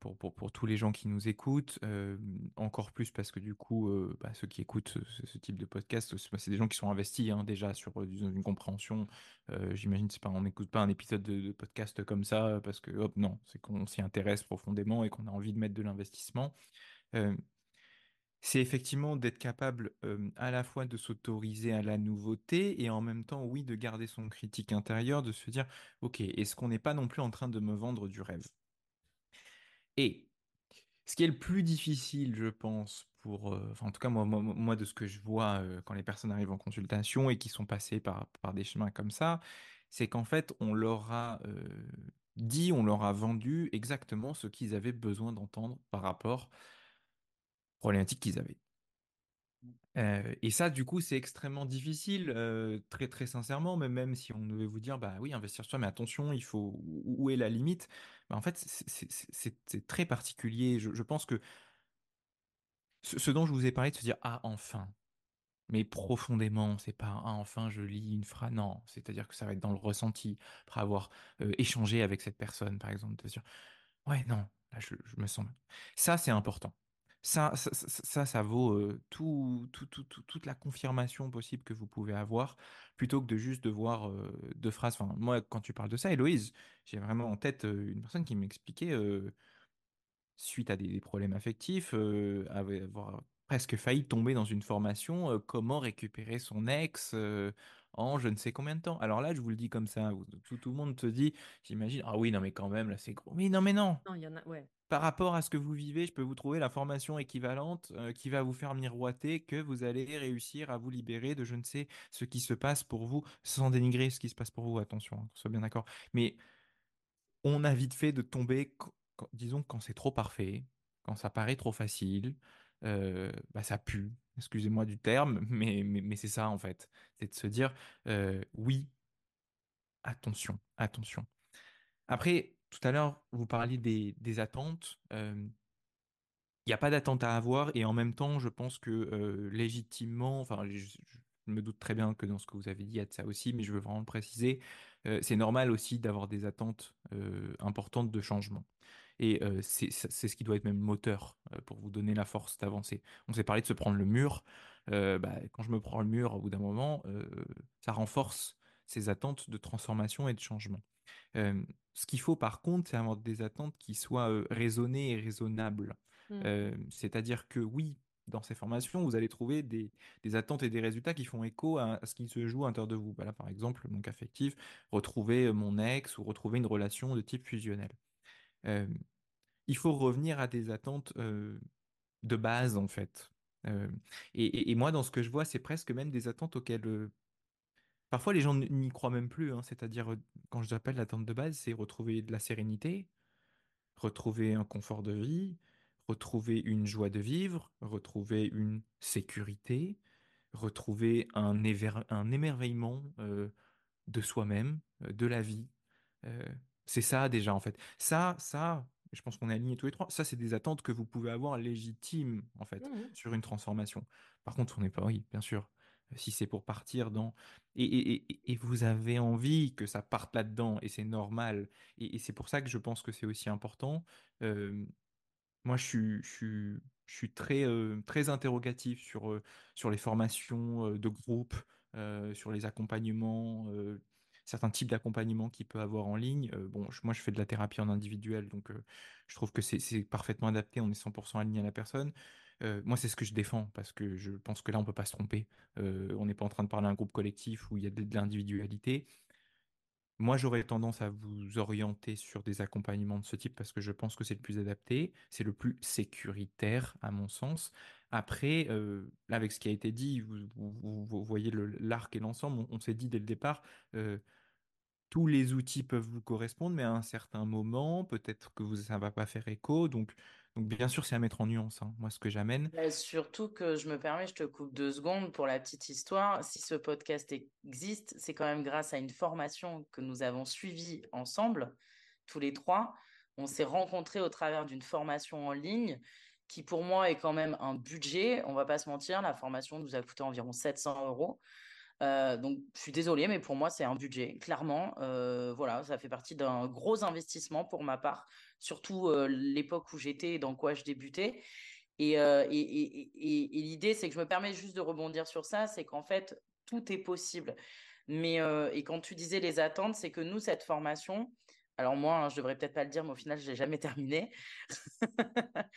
tous les gens qui nous écoutent, euh, encore plus parce que du coup, euh, bah, ceux qui écoutent ce, type de podcast, c'est des gens qui sont investis hein, déjà sur une compréhension. J'imagine c'est on n'écoute pas un épisode de, podcast comme ça parce que hop non, c'est qu'on s'y intéresse profondément et qu'on a envie de mettre de l'investissement c'est effectivement d'être capable à la fois de s'autoriser à la nouveauté et en même temps, oui, de garder son critique intérieur, de se dire, ok, est-ce qu'on n'est pas non plus en train de me vendre du rêve? Et ce qui est le plus difficile, je pense, pour, en tout cas moi, moi, de ce que je vois quand les personnes arrivent en consultation et qui sont passées par, par des chemins comme ça, c'est qu'en fait, on leur a dit, on leur a vendu exactement ce qu'ils avaient besoin d'entendre par rapport problématiques qu'ils avaient. Euh, et ça, du coup, c'est extrêmement difficile, euh, très très sincèrement, mais même si on devait vous dire, bah oui, investir sur soi, mais attention, il faut où est la limite? Bah, En fait, c'est très particulier. Je, pense que ce, dont je vous ai parlé, de se dire, ah enfin, mais profondément, c'est pas ah, enfin je lis une phrase, non, c'est-à-dire que ça va être dans le ressenti, après avoir euh, échangé avec cette personne, par exemple, de se dire, ouais, non, là je, je me sens. Ça, c'est important ça, ça, vaut tout, toute la confirmation possible que vous pouvez avoir, plutôt que de juste devoir deux phrases. Enfin, moi, quand tu parles de ça, Héloïse, j'ai vraiment en tête une personne qui m'expliquait, suite à des, problèmes affectifs, avoir presque failli tomber dans une formation, comment récupérer son ex en je ne sais combien de temps. Alors là, je vous le dis comme ça, tout, tout le monde te dit, j'imagine, ah oui, non mais quand même, là c'est gros. Mais non, mais non. Non, il y en a, ouais par rapport à ce que vous vivez, je peux vous trouver la formation équivalente euh, qui va vous faire miroiter que vous allez réussir à vous libérer de je ne sais ce qui se passe pour vous, sans dénigrer ce qui se passe pour vous, attention, hein, bien d'accord. Mais on a vite fait de tomber, disons, quand c'est trop parfait, quand ça paraît trop facile, euh, bah ça pue, excusez-moi du terme, mais, mais, c'est ça en fait. C'est de se dire, euh, oui, attention, attention. Après, tout à l'heure, vous parliez des, attentes. Il n'y a pas d'attente à avoir et en même temps, je pense que légitimement, enfin, je, me doute très bien que dans ce que vous avez dit, il y a de ça aussi, mais je veux vraiment le préciser, c'est normal aussi d'avoir des attentes importantes de changement. Et c'est ce qui doit être même moteur pour vous donner la force d'avancer. On s'est parlé de se prendre le mur. Bah, quand je me prends le mur, au bout d'un moment, ça renforce ces attentes de transformation et de changement ce qu'il faut par contre, c'est avoir des attentes qui soient raisonnées et raisonnables. Mmh. C'est-à-dire que oui, dans ces formations, vous allez trouver des, attentes et des résultats qui font écho à, ce qui se joue à l'intérieur de vous. Voilà, par exemple, mon cas affectif, retrouver mon ex ou retrouver une relation de type fusionnel. il faut revenir à des attentes de base, en fait. Et, moi, dans ce que je vois, c'est presque même des attentes auxquelles parfois les gens n'y croient même plus. Hein. C'est-à-dire, quand je l'appelle l'attente de base, c'est retrouver de la sérénité, retrouver un confort de vie, retrouver une joie de vivre, retrouver une sécurité, retrouver un, un émerveillement de soi-même, de la vie. c'est ça déjà en fait. Ça, ça, je pense qu'on est alignés tous les trois. Ça, c'est des attentes que vous pouvez avoir légitimes en fait mmh sur une transformation. Par contre, on n'est pas, oui, bien sûr. Si c'est pour partir dans et, vous avez envie que ça parte là-dedans et c'est normal et, c'est pour ça que je pense que c'est aussi important. moi, je suis, je suis très, très interrogatif sur, sur les formations de groupe, sur les accompagnements, certains types d'accompagnement qu'il peut avoir en ligne. bon, moi, je fais de la thérapie en individuel, donc je trouve que c'est parfaitement adapté, on est 100% aligné à la personne. Moi, c'est ce que je défends parce que je pense que là, on peut pas se tromper. on n'est pas en train de parler d'un groupe collectif où il y a de l'individualité. Moi, j'aurais tendance à vous orienter sur des accompagnements de ce type parce que je pense que c'est le plus adapté, c'est le plus sécuritaire à mon sens. Après, là, avec ce qui a été dit, vous, voyez l'arc et l'ensemble, on, s'est dit dès le départ, tous les outils peuvent vous correspondre, mais à un certain moment, peut-être que ça ne va pas faire écho. Donc, donc bien sûr, c'est à mettre en nuance, hein. moi, ce que j'amène. Bah, surtout que je me permets, je te coupe deux secondes pour la petite histoire. Si ce podcast existe, c'est quand même grâce à une formation que nous avons suivie ensemble, tous les trois. On s'est rencontrés au travers d'une formation en ligne qui, pour moi, est quand même un budget. On va pas se mentir, la formation nous a coûté environ 700 euros. Euh, donc, je suis désolée, mais pour moi, c'est un budget. Clairement, euh, voilà, ça fait partie d'un gros investissement pour ma part, surtout euh, l'époque où j'étais et dans quoi je débutais. Et, et, l'idée, c'est que je me permets juste de rebondir sur ça, c'est qu'en fait, tout est possible. Mais et quand tu disais les attentes, c'est que nous, cette formation, alors moi, hein, je devrais peut-être pas le dire, mais au final, je l'ai jamais terminé.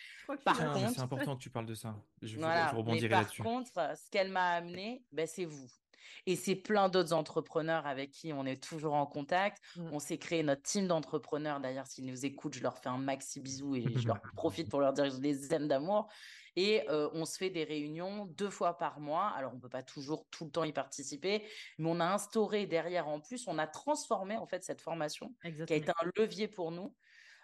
Par contre, c'est important que tu parles de ça. Je, rebondirai là-dessus. Par contre, ce qu'elle m'a amené, ben, c'est vous. Et c'est plein d'autres entrepreneurs avec qui on est toujours en contact. Mmh. On s'est créé notre team d'entrepreneurs. D'ailleurs, s'ils nous écoutent, je leur fais un maxi bisou et je leur profite pour leur dire que je les aime d'amour. Et on se fait des réunions deux fois par mois. Alors, on ne peut pas toujours tout le temps y participer, mais on a instauré derrière en plus, on a transformé en fait cette formation qui a été un levier pour nous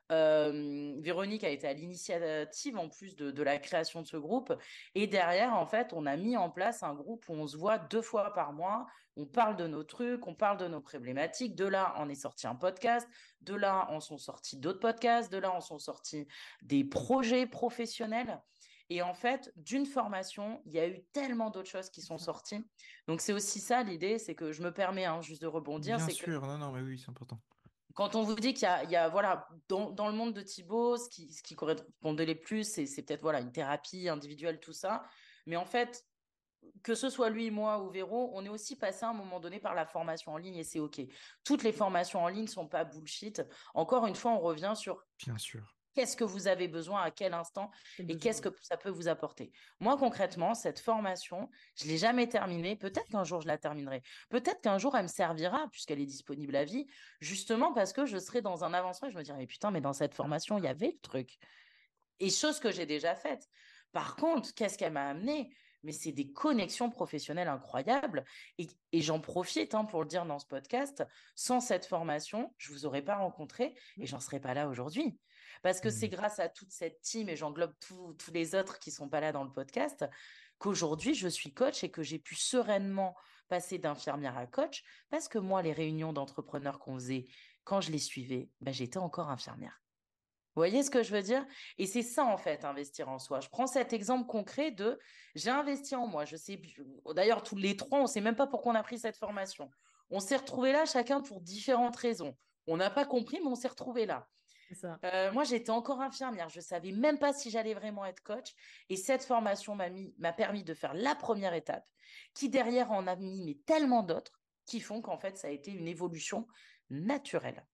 Véronique a été à l'initiative en plus de, la création de ce groupe. Et derrière, en fait, on a mis en place un groupe où on se voit deux fois par mois. On parle de nos trucs, on parle de nos problématiques. De là, on est sorti un podcast. De là, on sont sortis d'autres podcasts. De là, on sont sortis des projets professionnels. Et en fait, d'une formation, il y a eu tellement d'autres choses qui sont sorties. Donc, c'est aussi ça l'idée, c'est que je me permets hein, juste de rebondir. Bien sûr, non, non, mais oui, c'est important quand on vous dit qu'il y, a, voilà, dans, le monde de Thibaut, ce qui, ce correspondait les plus, c'est peut-être voilà, une thérapie individuelle, tout ça. Mais en fait, que ce soit lui, moi ou Véro, on est aussi passé à un moment donné par la formation en ligne et c'est OK. Toutes les formations en ligne ne sont pas bullshit. Encore une fois, on revient sur. Bien sûr qu'est-ce que vous avez besoin à quel instant et qu'est-ce que ça peut vous apporter. Moi, concrètement, cette formation, je ne l'ai jamais terminée. Peut-être qu'un jour, je la terminerai. Peut-être qu'un jour, elle me servira, puisqu'elle est disponible à vie, justement parce que je serai dans un avancement et je me dirai, mais putain, mais dans cette formation, il y avait le truc. Et chose que j'ai déjà faite. Par contre, qu'est-ce qu'elle m'a amené? Mais c'est des connexions professionnelles incroyables. Et, j'en profite hein, pour le dire dans ce podcast. Sans cette formation, je ne vous aurais pas rencontré et j'en serais pas là aujourd'hui. Parce que c'est mmh. grâce à toute cette team, et j'englobe tous les autres qui sont pas là dans le podcast, qu'aujourd'hui, je suis coach et que j'ai pu sereinement passer d'infirmière à coach, parce que moi, les réunions d'entrepreneurs qu'on faisait, quand je les suivais, ben, j'étais encore infirmière. Vous voyez ce que je veux dire? Et c'est ça, en fait, investir en soi. Je prends cet exemple concret de j'ai investi en moi. Je sais, d'ailleurs, tous les trois, on ne sait même pas pourquoi on a pris cette formation. On s'est retrouvés là, chacun pour différentes raisons. On n'a pas compris, mais on s'est retrouvés là. Euh, moi, j'étais encore infirmière. Je savais même pas si j'allais vraiment être coach. Et cette formation m'a permis de faire la première étape, qui derrière en a mis tellement d'autres qui font qu'en fait, ça a été une évolution naturelle.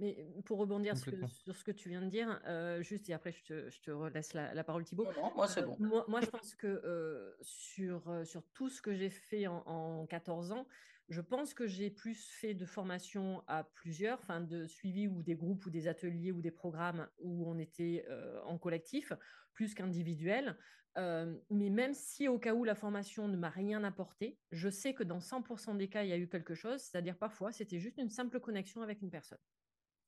Mais pour rebondir sur, ce que tu viens de dire, euh, juste et après je te, je te relaisse la, parole Thibault. Non, moi c'est euh, bon. moi, je pense que sur, sur tout ce que j'ai fait en, en 14 ans, Je pense que j'ai plus fait de formation à plusieurs, enfin de suivi ou des groupes ou des ateliers ou des programmes où on était en collectif, plus qu'individuel. mais même si au cas où la formation ne m'a rien apporté, je sais que dans 100% des cas, il y a eu quelque chose, c'est-à-dire parfois c'était juste une simple connexion avec une personne.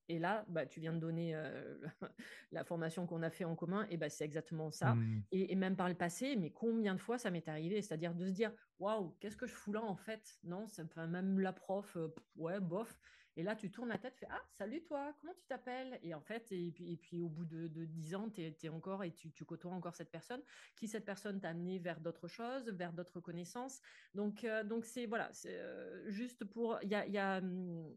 Et là, bah, tu viens de donner euh, la formation qu'on a fait en commun, et bah, c'est exactement ça. Mmh. Et, même par le passé, mais combien de fois ça m'est arrivé C'est-à-dire de se dire, waouh, qu'est-ce que je fous là en fait? Non, ça, même la prof, euh, ouais, bof. Et là, tu tournes la tête, tu fais Ah, salut toi, comment tu t'appelles? Et en fait, et puis, et puis au bout de, dix ans, tu es, encore et tu, tu, côtoies encore cette personne, qui cette personne t'a amené vers d'autres choses, vers d'autres connaissances. Donc, euh, donc c'est voilà, c'est juste pour. Il y a, y a hum,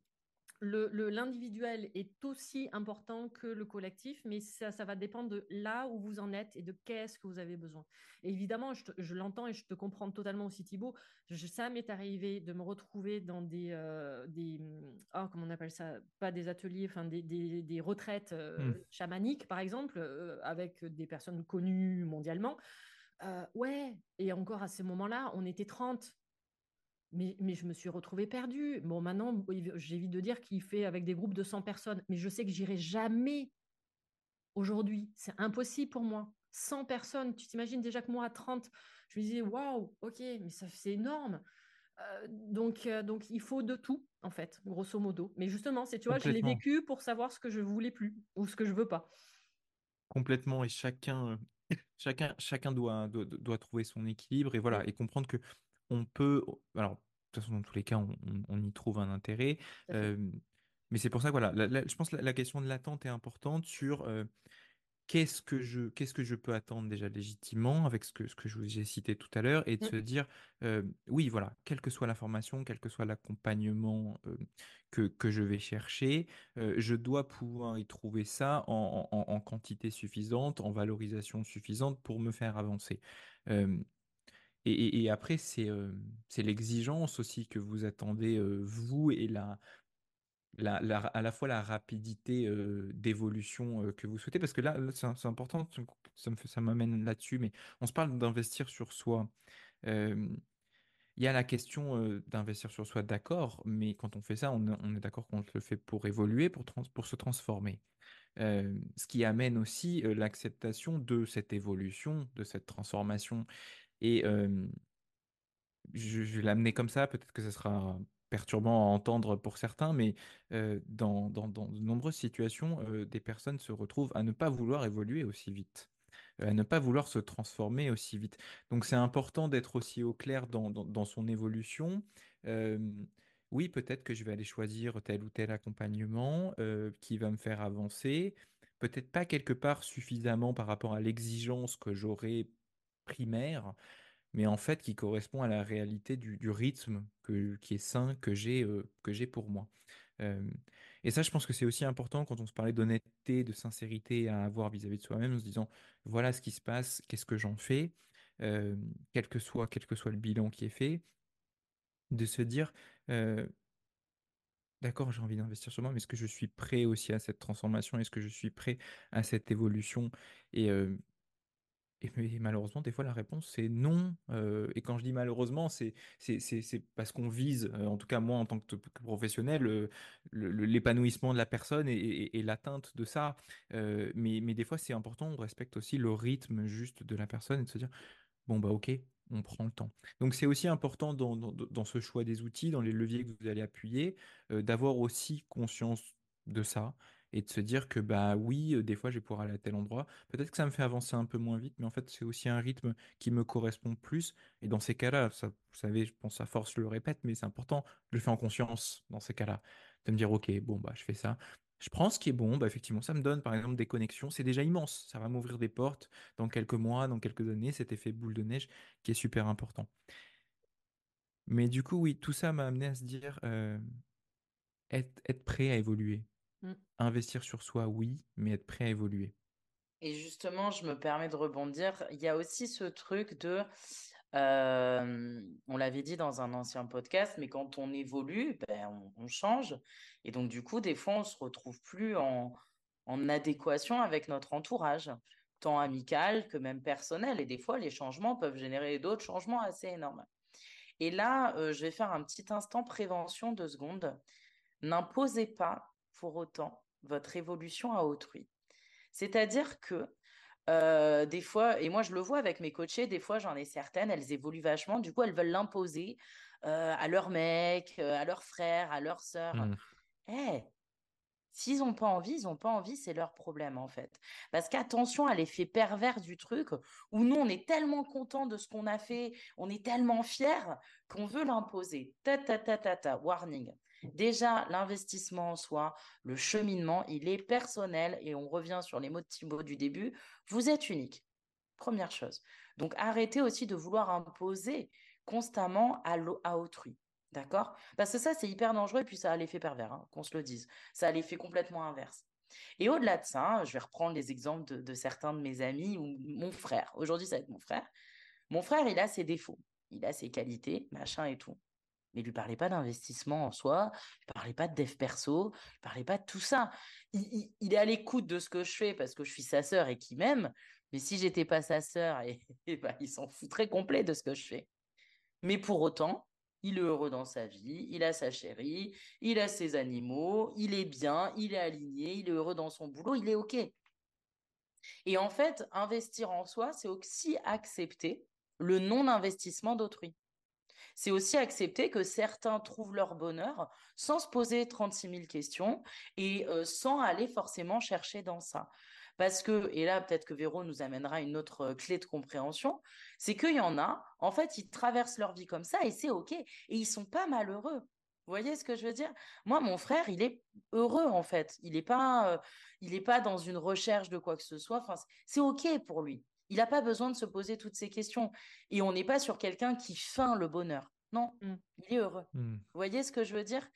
l'individuel est aussi important que le collectif, mais ça, ça, va dépendre de là où vous en êtes et de qu'est-ce que vous avez besoin. évidemment, je, l'entends et je te comprends totalement aussi, Thibaut. ça m'est arrivé de me retrouver dans des, euh, des oh, comment on appelle ça? Pas des ateliers, enfin des, des, des retraites euh, hmm. chamaniques, par exemple, euh, avec des personnes connues mondialement. ouais, et encore à ce moment-là, on était 30 mais, je me suis retrouvée perdue. Bon, maintenant, j'évite de dire qu'il fait avec des groupes de 100 personnes, mais je sais que j'irai jamais aujourd'hui. C'est impossible pour moi. 100 personnes, tu t'imagines déjà que moi à 30, je me disais, waouh, ok, mais ça c'est énorme. Euh, donc, euh, donc, il faut de tout, en fait, grosso modo. Mais justement, c'est, tu vois, je l'ai vécu pour savoir ce que je voulais plus ou ce que je veux pas. Complètement. Et chacun, chacun, chacun doit, doit, doit trouver son équilibre et voilà, et comprendre que on peut, alors toute façon, dans tous les cas, on, y trouve un intérêt. mais c'est pour ça que voilà, je pense que la, question de l'attente est importante sur qu'est-ce que je qu'est-ce que je peux attendre déjà légitimement avec ce que ce que je vous ai cité tout à l'heure et de mmh. se dire oui voilà quelle que soit la formation quel que soit l'accompagnement que, que je vais chercher je dois pouvoir y trouver ça en, en, quantité suffisante en valorisation suffisante pour me faire avancer et, après, c'est c'est l'exigence aussi que vous attendez, vous, et à la fois la rapidité d'évolution que vous souhaitez. Parce que là, c'est important, ça me m'amène là-dessus, mais on se parle d'investir sur soi. il y a la question d'investir sur soi, d'accord, mais quand on fait ça, on, est d'accord qu'on le fait pour évoluer, pour se transformer. ce qui amène aussi l'acceptation de cette évolution, de cette transformation. Et je, vais l'amener comme ça, peut-être que ce sera perturbant à entendre pour certains, mais dans, de nombreuses situations, des personnes se retrouvent à ne pas vouloir évoluer aussi vite, à ne pas vouloir se transformer aussi vite. Donc c'est important d'être aussi au clair dans, dans son évolution. oui, peut-être que je vais aller choisir tel ou tel accompagnement qui va me faire avancer. Peut-être pas quelque part suffisamment par rapport à l'exigence que j'aurai primaire, mais en fait qui correspond à la réalité du, rythme qui est sain que j'ai que j'ai pour moi. et ça, je pense que c'est aussi important quand on se parlait d'honnêteté, de sincérité à avoir vis-à-vis de soi-même, en se disant voilà ce qui se passe, qu'est-ce que j'en fais, quel que soit quel que soit le bilan qui est fait, de se dire d'accord, j'ai envie d'investir sur moi, mais est-ce que je suis prêt aussi à cette transformation? Est-ce que je suis prêt à cette évolution? Et et, malheureusement, des fois, la réponse, c'est non. Et quand je dis malheureusement, c'est parce qu'on vise, en tout cas moi en tant que, professionnel, l'épanouissement de la personne et, l'atteinte de ça. mais, mais des fois, c'est important, on respecte aussi le rythme juste de la personne et de se dire, bon, bah ok, on prend le temps. Donc c'est aussi important dans, dans, ce choix des outils, dans les leviers que vous allez appuyer, d'avoir aussi conscience de ça et de se dire que bah oui, des fois je vais pouvoir aller à tel endroit. Peut-être que ça me fait avancer un peu moins vite, mais en fait c'est aussi un rythme qui me correspond plus. Et dans ces cas-là, vous savez, je pense à force, je le répète, mais c'est important, je le fais en conscience dans ces cas-là, de me dire ok, bon bah je fais ça. Je prends ce qui est bon, bah effectivement, ça me donne par exemple des connexions, c'est déjà immense, ça va m'ouvrir des portes dans quelques mois, dans quelques années, cet effet boule de neige qui est super important. Mais du coup, oui, tout ça m'a amené à se dire, être, être prêt à évoluer. Mmh. Investir sur soi, oui, mais être prêt à évoluer. Et justement, je me permets de rebondir. Il y a aussi ce truc de, on l'avait dit dans un ancien podcast, mais quand on évolue, ben, on, change. Et donc, du coup, des fois, on se retrouve plus en, en adéquation avec notre entourage, tant amical que même personnel. Et des fois, les changements peuvent générer d'autres changements assez énormes. Et là, euh, je vais faire un petit instant prévention de secondes. N'imposez pas pour autant votre évolution à autrui. C'est-à-dire que euh, des fois, et moi je le vois avec mes coachés, des fois j'en ai certaines, elles évoluent vachement, du coup elles veulent l'imposer euh, à leur mec, à leur frère, à leur sœur. Mmh. Eh, S'ils n'ont pas envie, ils n'ont pas envie, c'est leur problème en fait. Parce qu'attention à l'effet pervers du truc, où nous, on est tellement content de ce qu'on a fait, on est tellement fiers qu'on veut l'imposer. Ta, ta, ta, ta, ta, warning. Déjà, l'investissement en soi, le cheminement, il est personnel et on revient sur les mots de Thibaut du début. Vous êtes unique. Première chose. Donc, arrêtez aussi de vouloir imposer constamment à, autrui. D'accord? Parce que ça, c'est hyper dangereux et puis ça a l'effet pervers, hein, qu'on se le dise. Ça a l'effet complètement inverse. Et au-delà de ça, je vais reprendre les exemples de, certains de mes amis ou mon frère. Aujourd'hui, ça va être mon frère. Mon frère, il a ses défauts, il a ses qualités, machin et tout. Mais lui parlait pas d'investissement en soi, il parlait pas de dev perso, il parlait pas de tout ça. Il, est à l'écoute de ce que je fais parce que je suis sa sœur et qu'il m'aime. Mais si j'étais pas sa sœur, et, bah, il s'en foutrait complet de ce que je fais. Mais pour autant, il est heureux dans sa vie, il a sa chérie, il a ses animaux, il est bien, il est aligné, il est heureux dans son boulot, il est OK. Et en fait, investir en soi, c'est aussi accepter le non-investissement d'autrui. C'est aussi accepter que certains trouvent leur bonheur sans se poser 36 000 questions et euh, sans aller forcément chercher dans ça. Parce que, et là peut-être que Véro nous amènera une autre euh, clé de compréhension, c'est qu'il y en a, en fait, ils traversent leur vie comme ça et c'est OK. Et ils sont pas malheureux. Vous voyez ce que je veux dire? Moi, mon frère, il est heureux en fait. Il n'est pas, euh, il est pas dans une recherche de quoi que ce soit. Enfin, c'est ok pour lui. Il n'a pas besoin de se poser toutes ces questions. Et on n'est pas sur quelqu'un qui feint le bonheur. Non, mmh. il est heureux. Mmh. Vous voyez ce que je veux dire?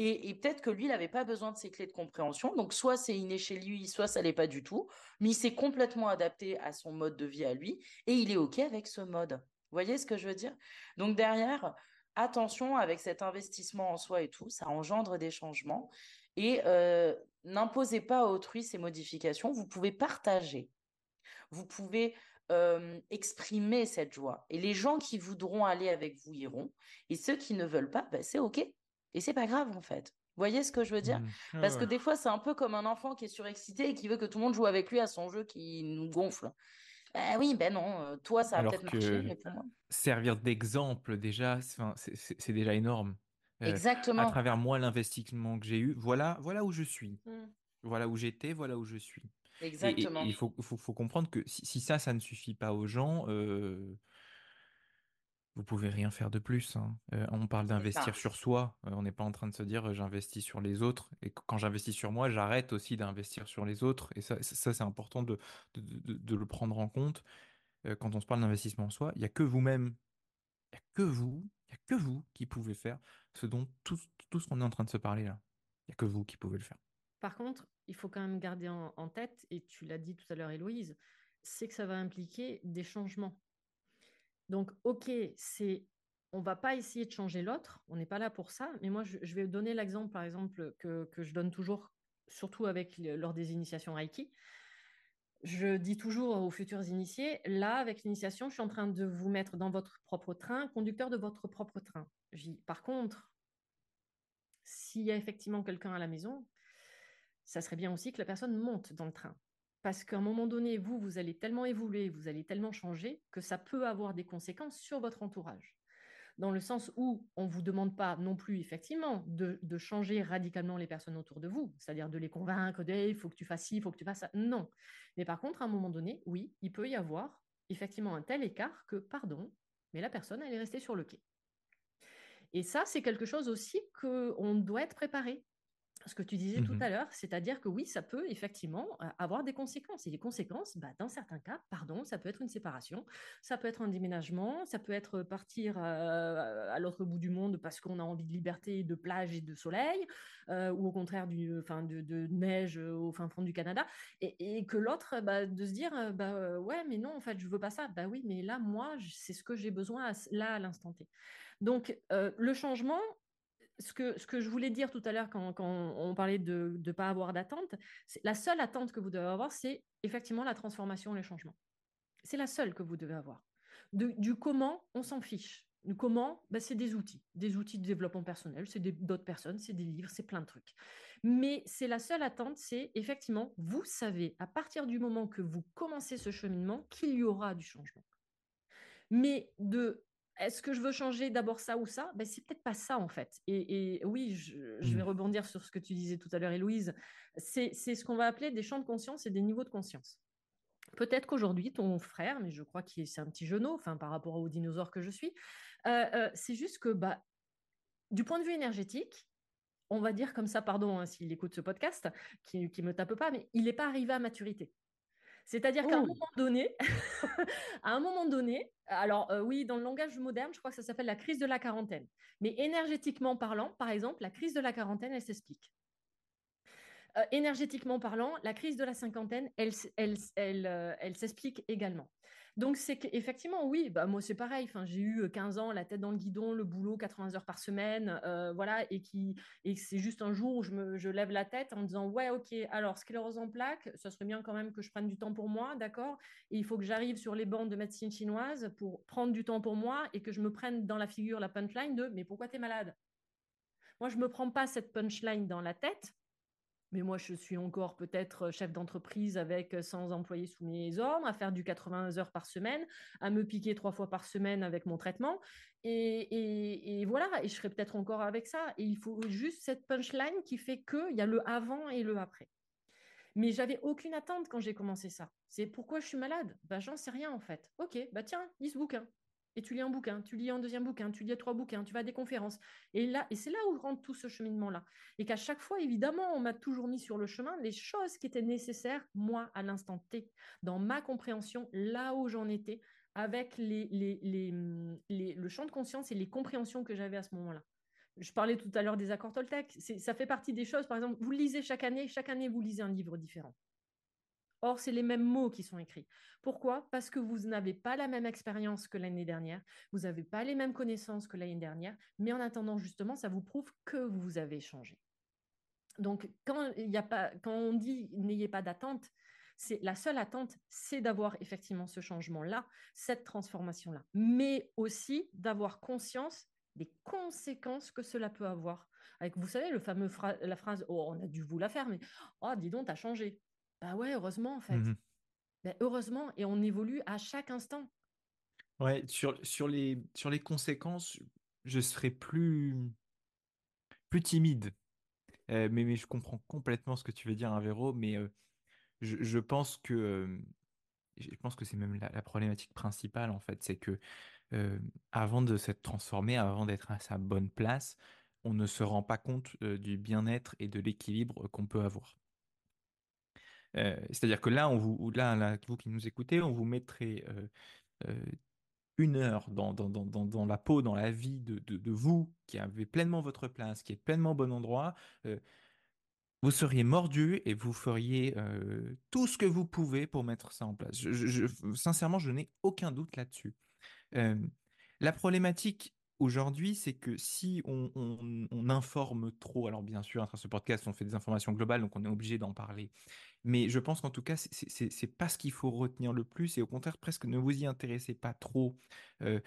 Et, peut-être que lui, il n'avait pas besoin de ces clés de compréhension. Donc, soit c'est inné chez lui, soit ça l'est pas du tout. Mais il s'est complètement adapté à son mode de vie à lui. Et il est OK avec ce mode. Vous voyez ce que je veux dire? Donc, derrière, attention avec cet investissement en soi et tout, ça engendre des changements. Et euh, n'imposez pas à autrui ces modifications. Vous pouvez partager. Vous pouvez euh, exprimer cette joie. Et les gens qui voudront aller avec vous iront. Et ceux qui ne veulent pas, ben, c'est OK. Et c'est pas grave en fait. Vous voyez ce que je veux dire? Mmh. Parce que des fois, c'est un peu comme un enfant qui est surexcité et qui veut que tout le monde joue avec lui à son jeu qui nous gonfle. Ben oui, ben non, euh, toi, ça a peut-être marché, mais pour moi. Servir d'exemple, déjà, c'est déjà énorme. Euh, Exactement. À travers moi, l'investissement que j'ai eu, voilà, voilà où je suis. Mmh. Voilà où j'étais, voilà où je suis. Exactement. il faut, faut, faut, comprendre que si, ça, ça ne suffit pas aux gens, euh, vous pouvez rien faire de plus. Hein. Euh, on parle d'investir sur soi. Euh, on n'est pas en train de se dire j'investis sur les autres. Et quand j'investis sur moi, j'arrête aussi d'investir sur les autres. Et ça, c'est important de, de, le prendre en compte. Euh, quand on se parle d'investissement en soi, il n'y a que vous-même. Il n'y a que vous. Il a que vous qui pouvez faire ce dont tout, tout ce qu'on est en train de se parler là. Il n'y a que vous qui pouvez le faire. Par contre, il faut quand même garder en, tête, et tu l'as dit tout à l'heure, Héloïse, c'est que ça va impliquer des changements donc, OK, c'est on va pas essayer de changer l'autre, on n'est pas là pour ça. Mais moi, je, vais donner l'exemple, par exemple, que, je donne toujours, surtout avec lors des initiations Reiki. Je dis toujours aux futurs initiés, là, avec l'initiation, je suis en train de vous mettre dans votre propre train, conducteur de votre propre train. Par contre, s'il y a effectivement quelqu'un à la maison, ça serait bien aussi que la personne monte dans le train. Parce qu'à un moment donné, vous, vous allez tellement évoluer, vous allez tellement changer que ça peut avoir des conséquences sur votre entourage. Dans le sens où on ne vous demande pas non plus, effectivement, de, changer radicalement les personnes autour de vous, c'est-à-dire de les convaincre il faut que tu fasses ci, il faut que tu fasses ça. Non. Mais par contre, à un moment donné, oui, il peut y avoir effectivement un tel écart que, pardon, mais la personne, elle est restée sur le quai. Et ça, c'est quelque chose aussi qu'on doit être préparé ce que tu disais tout mmh à l'heure, c'est-à-dire que oui, ça peut effectivement avoir des conséquences. Et les conséquences, bah, dans certains cas, pardon, ça peut être une séparation, ça peut être un déménagement, ça peut être partir à l'autre bout du monde parce qu'on a envie de liberté, de plage et de soleil, ou au contraire du, enfin, de, neige au fin fond du Canada, et, que l'autre, bah, de se dire, bah ouais, mais non, en fait, je veux pas ça. Bah oui, mais là, moi, c'est ce que j'ai besoin là à l'instant T. Donc, le changement, ce que, je voulais dire tout à l'heure quand, on parlait de ne pas avoir d'attente, la seule attente que vous devez avoir, c'est effectivement la transformation, le changement. C'est la seule que vous devez avoir. du comment, on s'en fiche. Comment ben, C'est des outils, des outils de développement personnel, c'est d'autres personnes, c'est des livres, c'est plein de trucs. Mais c'est la seule attente, c'est effectivement, vous savez, à partir du moment que vous commencez ce cheminement, qu'il y aura du changement. Mais de est-ce que je veux changer d'abord ça ou ça? Ben, C'est peut-être pas ça en fait. Et, oui, je, vais mmh. rebondir sur ce que tu disais tout à l'heure, Héloïse. C'est ce qu'on va appeler des champs de conscience et des niveaux de conscience. Peut-être qu'aujourd'hui, ton frère, mais je crois que c'est un petit genou, enfin par rapport au dinosaure que je suis, euh, euh, c'est juste que bah, du point de vue énergétique, on va dire comme ça, pardon hein, s'il écoute ce podcast, qui ne me tape pas, mais il n'est pas arrivé à maturité. C'est-à-dire qu'à un moment donné, à un moment donné, alors euh, oui, dans le langage moderne, je crois que ça s'appelle la crise de la quarantaine. Mais énergétiquement parlant, par exemple, la crise de la quarantaine, elle s'explique. Euh, énergétiquement parlant, la crise de la cinquantaine, elle, elle, elle, euh, elle s'explique également. Donc, c'est qu'effectivement, oui, bah, moi, c'est pareil. Enfin, j'ai eu 15 ans, la tête dans le guidon, le boulot, 80 heures par semaine, voilà, et, qui, et c'est juste un jour où je, me, lève la tête en me disant, ouais, ok, alors, sclérose en plaques, ça serait bien quand même que je prenne du temps pour moi, d'accord Et il faut que j'arrive sur les bancs de médecine chinoise pour prendre du temps pour moi et que je me prenne dans la figure la punchline de, mais pourquoi tu es malade? Moi, je ne me prends pas cette punchline dans la tête mais moi, je suis encore peut-être chef d'entreprise avec 100 employés sous mes ordres, à faire du 80 heures par semaine, à me piquer trois fois par semaine avec mon traitement. Et, voilà, et je serai peut-être encore avec ça. Et il faut juste cette punchline qui fait qu'il y a le avant et le après. Mais j'avais aucune attente quand j'ai commencé ça. C'est pourquoi je suis malade? Bah, j'en sais rien en fait. Ok, bah tiens, lis et tu lis un bouquin, tu lis un deuxième bouquin, tu lis trois bouquins, tu vas à des conférences. Et là, et c'est là où rentre tout ce cheminement-là. Et qu'à chaque fois, évidemment, on m'a toujours mis sur le chemin les choses qui étaient nécessaires, moi, à l'instant T, dans ma compréhension, là où j'en étais, avec les, les, le champ de conscience et les compréhensions que j'avais à ce moment-là. Je parlais tout à l'heure des accords Toltec. Ça fait partie des choses, par exemple, vous lisez chaque année, chaque année, vous lisez un livre différent. Or, c'est les mêmes mots qui sont écrits. Pourquoi? Parce que vous n'avez pas la même expérience que l'année dernière, vous n'avez pas les mêmes connaissances que l'année dernière, mais en attendant, justement, ça vous prouve que vous avez changé. Donc, quand, a pas, quand on dit n'ayez pas d'attente, c'est la seule attente, c'est d'avoir effectivement ce changement-là, cette transformation-là, mais aussi d'avoir conscience des conséquences que cela peut avoir. Vous savez, le fameux la phrase Oh, on a dû vous la faire, mais oh, dis donc, t'as changé. Bah ouais, heureusement, en fait. Mmh bah, heureusement, et on évolue à chaque instant. Ouais, sur, sur, les, sur les conséquences, je serais plus, plus timide. Euh, mais, mais je comprends complètement ce que tu veux dire, hein, Véro, mais euh, je, je, pense que euh, je pense que c'est même la, problématique principale, en fait, c'est que avant de s'être transformé, avant d'être à sa bonne place, on ne se rend pas compte du bien-être et de l'équilibre qu'on peut avoir. Euh, c'est-à-dire que là, vous, là, vous qui nous écoutez, on vous mettrait euh, euh, une heure dans, la peau, dans la vie de, vous, qui avez pleinement votre place, qui est pleinement au bon endroit, vous seriez mordu et vous feriez tout ce que vous pouvez pour mettre ça en place. Sincèrement, je n'ai aucun doute là-dessus. la problématique aujourd'hui, c'est que si on, on, informe trop, alors bien sûr, à travers ce podcast, on fait des informations globales, donc on est obligé d'en parler. Mais je pense qu'en tout cas, c'est pas ce qu'il faut retenir le plus, et au contraire, presque ne vous y intéressez pas trop. Euh,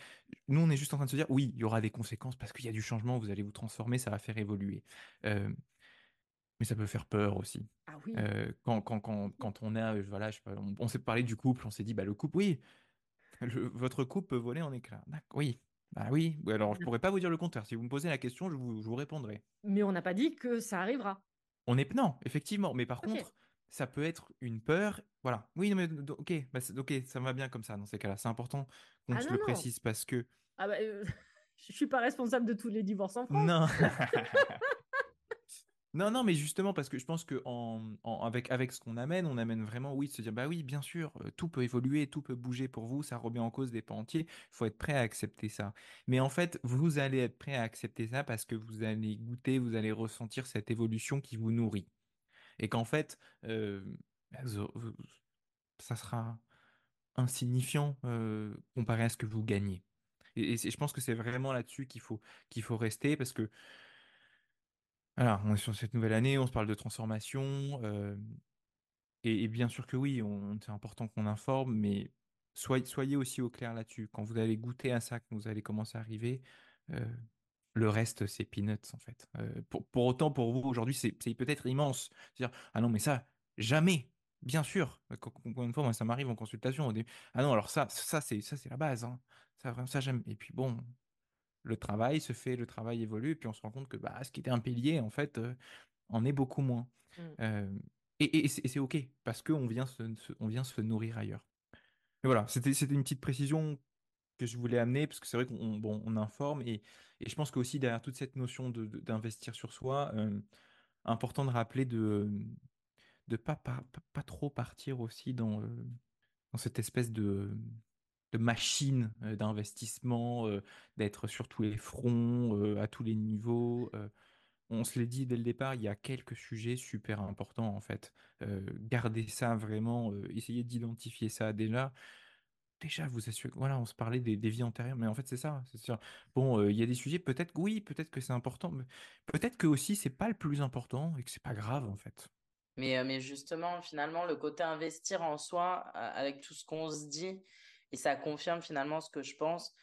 nous, on est juste en train de se dire, oui, il y aura des conséquences parce qu'il y a du changement, vous allez vous transformer, ça va faire évoluer. Euh, mais ça peut faire peur aussi. Ah oui. Euh, quand, quand, quand, quand, on a, voilà, je sais pas, on, s'est parlé du couple, on s'est dit, bah le couple, oui, votre couple peut voler en éclats. Oui, bah oui, alors je pourrais pas vous dire le contraire. Si vous me posez la question, je vous, je vous répondrai. Mais on n'a pas dit que ça arrivera. On est non, effectivement. Mais par contre, ça peut être une peur. Voilà. Oui, mais ok, bah, ok, ça va bien comme ça dans ces cas-là. C'est important qu'on ah se le précise parce que. Ah bah, euh, je suis pas responsable de tous les divorces en France. Non. Non, non, mais justement, parce que je pense que avec, avec ce qu'on amène, on amène vraiment, oui, de se dire, bah oui, bien sûr, euh, tout peut évoluer, tout peut bouger pour vous, ça remet en cause des pans entiers, il faut être prêt à accepter ça. Mais en fait, vous allez être prêt à accepter ça parce que vous allez goûter, vous allez ressentir cette évolution qui vous nourrit. Et qu'en fait, euh, bah, ça sera insignifiant euh, comparé à ce que vous gagnez. Et, je pense que c'est vraiment là-dessus qu'il faut, qu'il faut rester parce que alors, on est sur cette nouvelle année, on se parle de transformation. Euh, et, bien sûr que oui, c'est important qu'on informe, mais soyez, aussi au clair là-dessus. Quand vous allez goûter à ça, quand vous allez commencer à arriver, euh, le reste, c'est peanuts, en fait. Euh, pour, pour, autant, pour vous, aujourd'hui, c'est peut-être immense. C'est-à-dire, ah non, mais ça, jamais. Bien sûr. Encore une fois, moi, ça m'arrive en consultation. Ah non, alors ça, ça c'est ça, c'est la base. Hein. Ça, vraiment, ça, j'aime. Et puis bon, le travail se fait, le travail évolue, et puis on se rend compte que bah, ce qui était un pilier, en fait, euh, en est beaucoup moins. Mmh. Euh, et, et c'est OK, parce qu'on vient, se, on vient se nourrir ailleurs. Mais voilà, c'était une petite précision que je voulais amener, parce que c'est vrai qu'on bon, on informe, et, et je pense qu'aussi derrière toute cette notion d'investir sur soi, euh, important de rappeler de de pas, pas, pas trop partir aussi dans, dans cette espèce de, de machine d'investissement, d'être sur tous les fronts, à tous les niveaux. on se l'est dit dès le départ, il y a quelques sujets super importants en fait. gardez ça vraiment, essayez d'identifier ça déjà déjà vous assurez, voilà, on se parlait des, vies antérieures, mais en fait c'est ça. Bon, il y a des sujets, peut-être oui, peut-être que c'est important, mais peut-être que aussi c'est pas le plus important et que c'est pas grave en fait. Mais, mais justement, finalement, le côté investir en soi, avec tout ce qu'on se dit, et ça confirme finalement ce que je pense,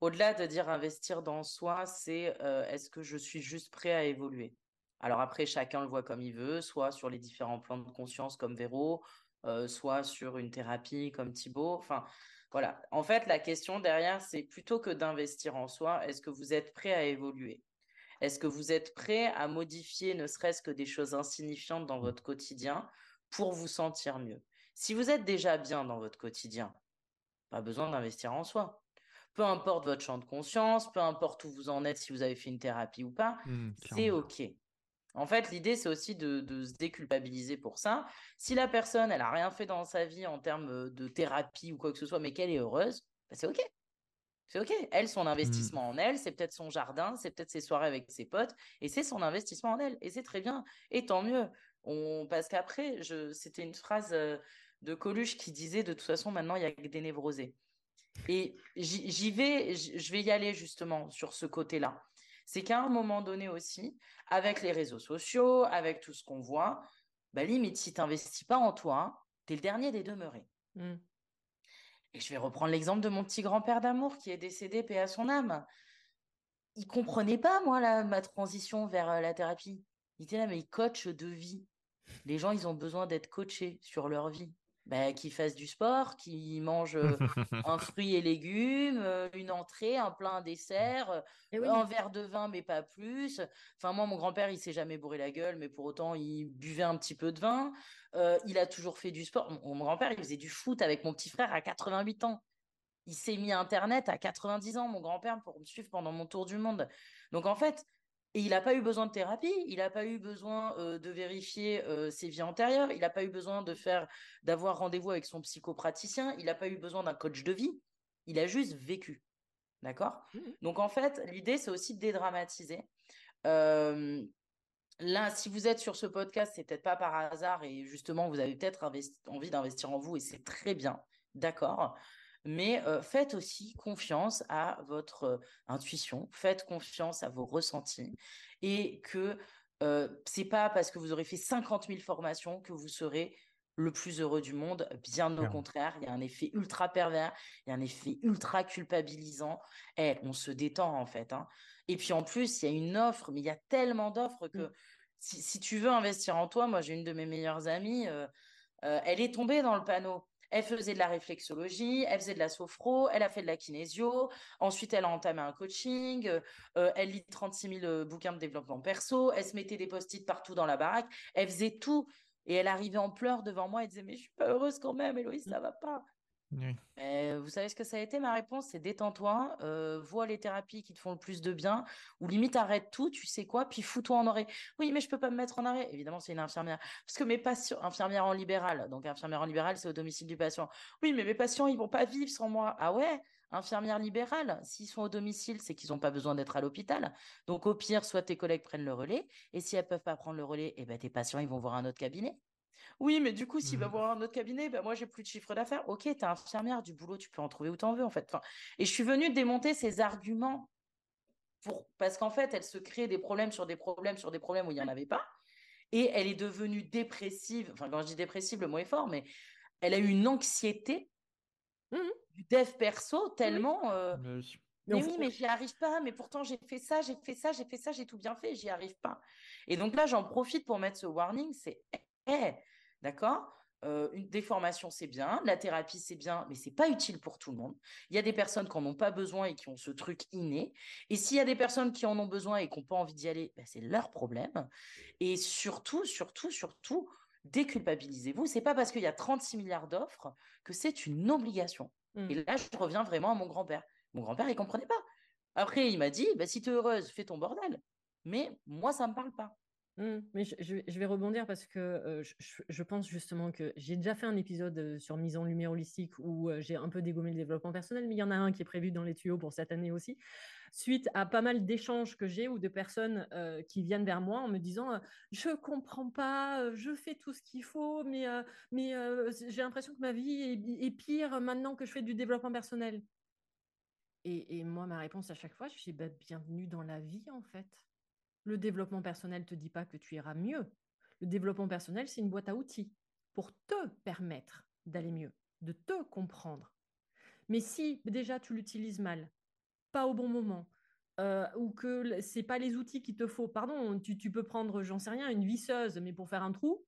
au-delà de dire investir dans soi, c'est est-ce que je suis juste prêt à évoluer? Alors après, chacun le voit comme il veut, soit sur les différents plans de conscience comme Véro, soit sur une thérapie comme Thibaut. Enfin, voilà. En fait, la question derrière, c'est plutôt que d'investir en soi, est-ce que vous êtes prêt à évoluer? Est-ce que vous êtes prêt à modifier ne serait-ce que des choses insignifiantes dans votre quotidien pour vous sentir mieux? Si vous êtes déjà bien dans votre quotidien, pas besoin d'investir en soi. Peu importe votre champ de conscience, peu importe où vous en êtes, si vous avez fait une thérapie ou pas, mmh, c'est OK. En fait, l'idée, c'est aussi de, se déculpabiliser pour ça. Si la personne, elle n'a rien fait dans sa vie en termes de thérapie ou quoi que ce soit, mais qu'elle est heureuse, bah, c'est OK. C'est OK. Elle, son mmh. investissement en elle, c'est peut-être son jardin, c'est peut-être ses soirées avec ses potes, et c'est son investissement en elle. Et c'est très bien. Et tant mieux. On... Parce qu'après, je... c'était une phrase euh, de Coluche qui disait de toute façon, maintenant, il y a que des névrosés. Et j'y vais, je vais y aller justement sur ce côté-là. C'est qu'à un moment donné aussi, avec les réseaux sociaux, avec tout ce qu'on voit, bah limite, si tu n'investis pas en toi, tu es le dernier des demeurés. Mmh. Et je vais reprendre l'exemple de mon petit grand-père d'amour qui est décédé, paix à son âme. Il comprenait pas, moi, la, ma transition vers euh, la thérapie. Il était là, mais il coach de vie. Les gens, ils ont besoin d'être coachés sur leur vie. Ben, qu'ils fassent du sport, qu'ils mangent euh, un fruit et légumes, une entrée, un plein dessert, un verre de vin, mais pas plus. Enfin, moi, mon grand-père, il s'est jamais bourré la gueule, mais pour autant, il buvait un petit peu de vin. Euh, il a toujours fait du sport. Mon, grand-père, il faisait du foot avec mon petit frère à 88 ans. Il s'est mis à Internet à 90 ans, mon grand-père, pour me suivre pendant mon tour du monde. Donc, en fait, et il n'a pas eu besoin de thérapie, il n'a pas eu besoin euh, de vérifier euh, ses vies antérieures, il n'a pas eu besoin de faire, d'avoir rendez-vous avec son psychopraticien, il n'a pas eu besoin d'un coach de vie. Il a juste vécu. D'accord? Mmh Donc, en fait, l'idée, c'est aussi de dédramatiser. Là, si vous êtes sur ce podcast, c'est peut-être pas par hasard et justement, vous avez peut-être envie d'investir en vous et c'est très bien, d'accord? Mais euh, faites aussi confiance à votre euh, intuition, faites confiance à vos ressentis et que euh, c'est pas parce que vous aurez fait 50 000 formations que vous serez le plus heureux du monde. Bien au contraire, il y a un effet ultra pervers, il y a un effet ultra culpabilisant. Et eh, on se détend en fait. Hein. Et puis en plus, il y a une offre, mais il y a tellement d'offres que mmh. si, tu veux investir en toi, moi j'ai une de mes meilleures amies, euh, euh, elle est tombée dans le panneau. Elle faisait de la réflexologie, elle faisait de la sophro, elle a fait de la kinésio, ensuite elle a entamé un coaching, euh, elle lit 36 000 bouquins de développement perso, elle se mettait des post-it partout dans la baraque, elle faisait tout. Et elle arrivait en pleurs devant moi. Et disait Mais je suis pas heureuse quand même, Héloïse, ça va pas. Vous savez ce que ça a été ma réponse? C'est détends-toi, euh, vois les thérapies qui te font le plus de bien, ou limite arrête tout, tu sais quoi, puis fous-toi en arrêt. Oui, mais je peux pas me mettre en arrêt. Évidemment, c'est une infirmière. Parce que mes patients, infirmière en libéral, donc infirmière en libéral, c'est au domicile du patient. Oui, mais mes patients, ils vont pas vivre sans moi. Ah ouais? Infirmière libérale, s'ils sont au domicile, c'est qu'ils n'ont pas besoin d'être à l'hôpital. Donc au pire, soit tes collègues prennent le relais, et si elles peuvent pas prendre le relais, eh ben, tes patients, ils vont voir un autre cabinet. Oui, mais du coup, s'il va mmh. voir un autre cabinet, ben moi, j'ai plus de chiffre d'affaires. Ok, t'es infirmière, du boulot, tu peux en trouver où t'en veux, en fait. Enfin, et je suis venue démonter ces arguments pour... parce qu'en fait, elle se crée des problèmes sur des problèmes sur des problèmes où il n'y en avait pas. Et elle est devenue dépressive. Enfin, quand je dis dépressive, le mot est fort, mais elle a eu une anxiété Mhm. du dev perso tellement. euh, Euh, mais oui, mais j'y arrive pas, mais pourtant j'ai fait ça, j'ai fait ça, j'ai fait ça, j'ai tout bien fait, j'y arrive pas. Et donc là, j'en profite pour mettre ce warning, c'est d'accord? euh, une, des formations, c'est bien, la thérapie, c'est bien, mais c'est pas utile pour tout le monde. Il y a des personnes qui en ont pas besoin et qui ont ce truc inné. Et s'il y a des personnes qui en ont besoin et qui n'ont pas envie d'y aller, ben, c'est leur problème. Et surtout, surtout, surtout, déculpabilisez-vous. C'est pas parce qu'il y a 36 milliards d'offres que c'est une obligation. Et là, je reviens vraiment à mon grand-père. Mon grand-père, il comprenait pas. Après, il m'a dit, bah, si tu es heureuse, fais ton bordel. Mais moi, ça me parle pas. Mm, mais je, vais- rebondir parce que je, pense justement que j'ai déjà fait un épisode sur mise en lumière holistique où j'ai un peu dégommé le développement personnel, mais il y en a un qui est prévu dans les tuyaux pour cette année aussi, suite à pas mal d'échanges que j'ai ou de personnes qui viennent vers moi en me disant je comprends pas, je fais tout ce qu'il faut, mais, mais j'ai l'impression que ma vie est, pire maintenant que je fais du développement personnel. Et, et moi, ma réponse à chaque fois, je dis bah, bienvenue dans la vie en fait. Le développement personnel ne te dit pas que tu iras mieux. Le développement personnel, c'est une boîte à outils pour te permettre d'aller mieux, de te comprendre. Mais si déjà tu l'utilises mal, pas au bon moment, euh, ou que ce n'est pas les outils qu'il te faut, pardon, tu, tu peux prendre, j'en sais rien, une visseuse, mais pour faire un trou,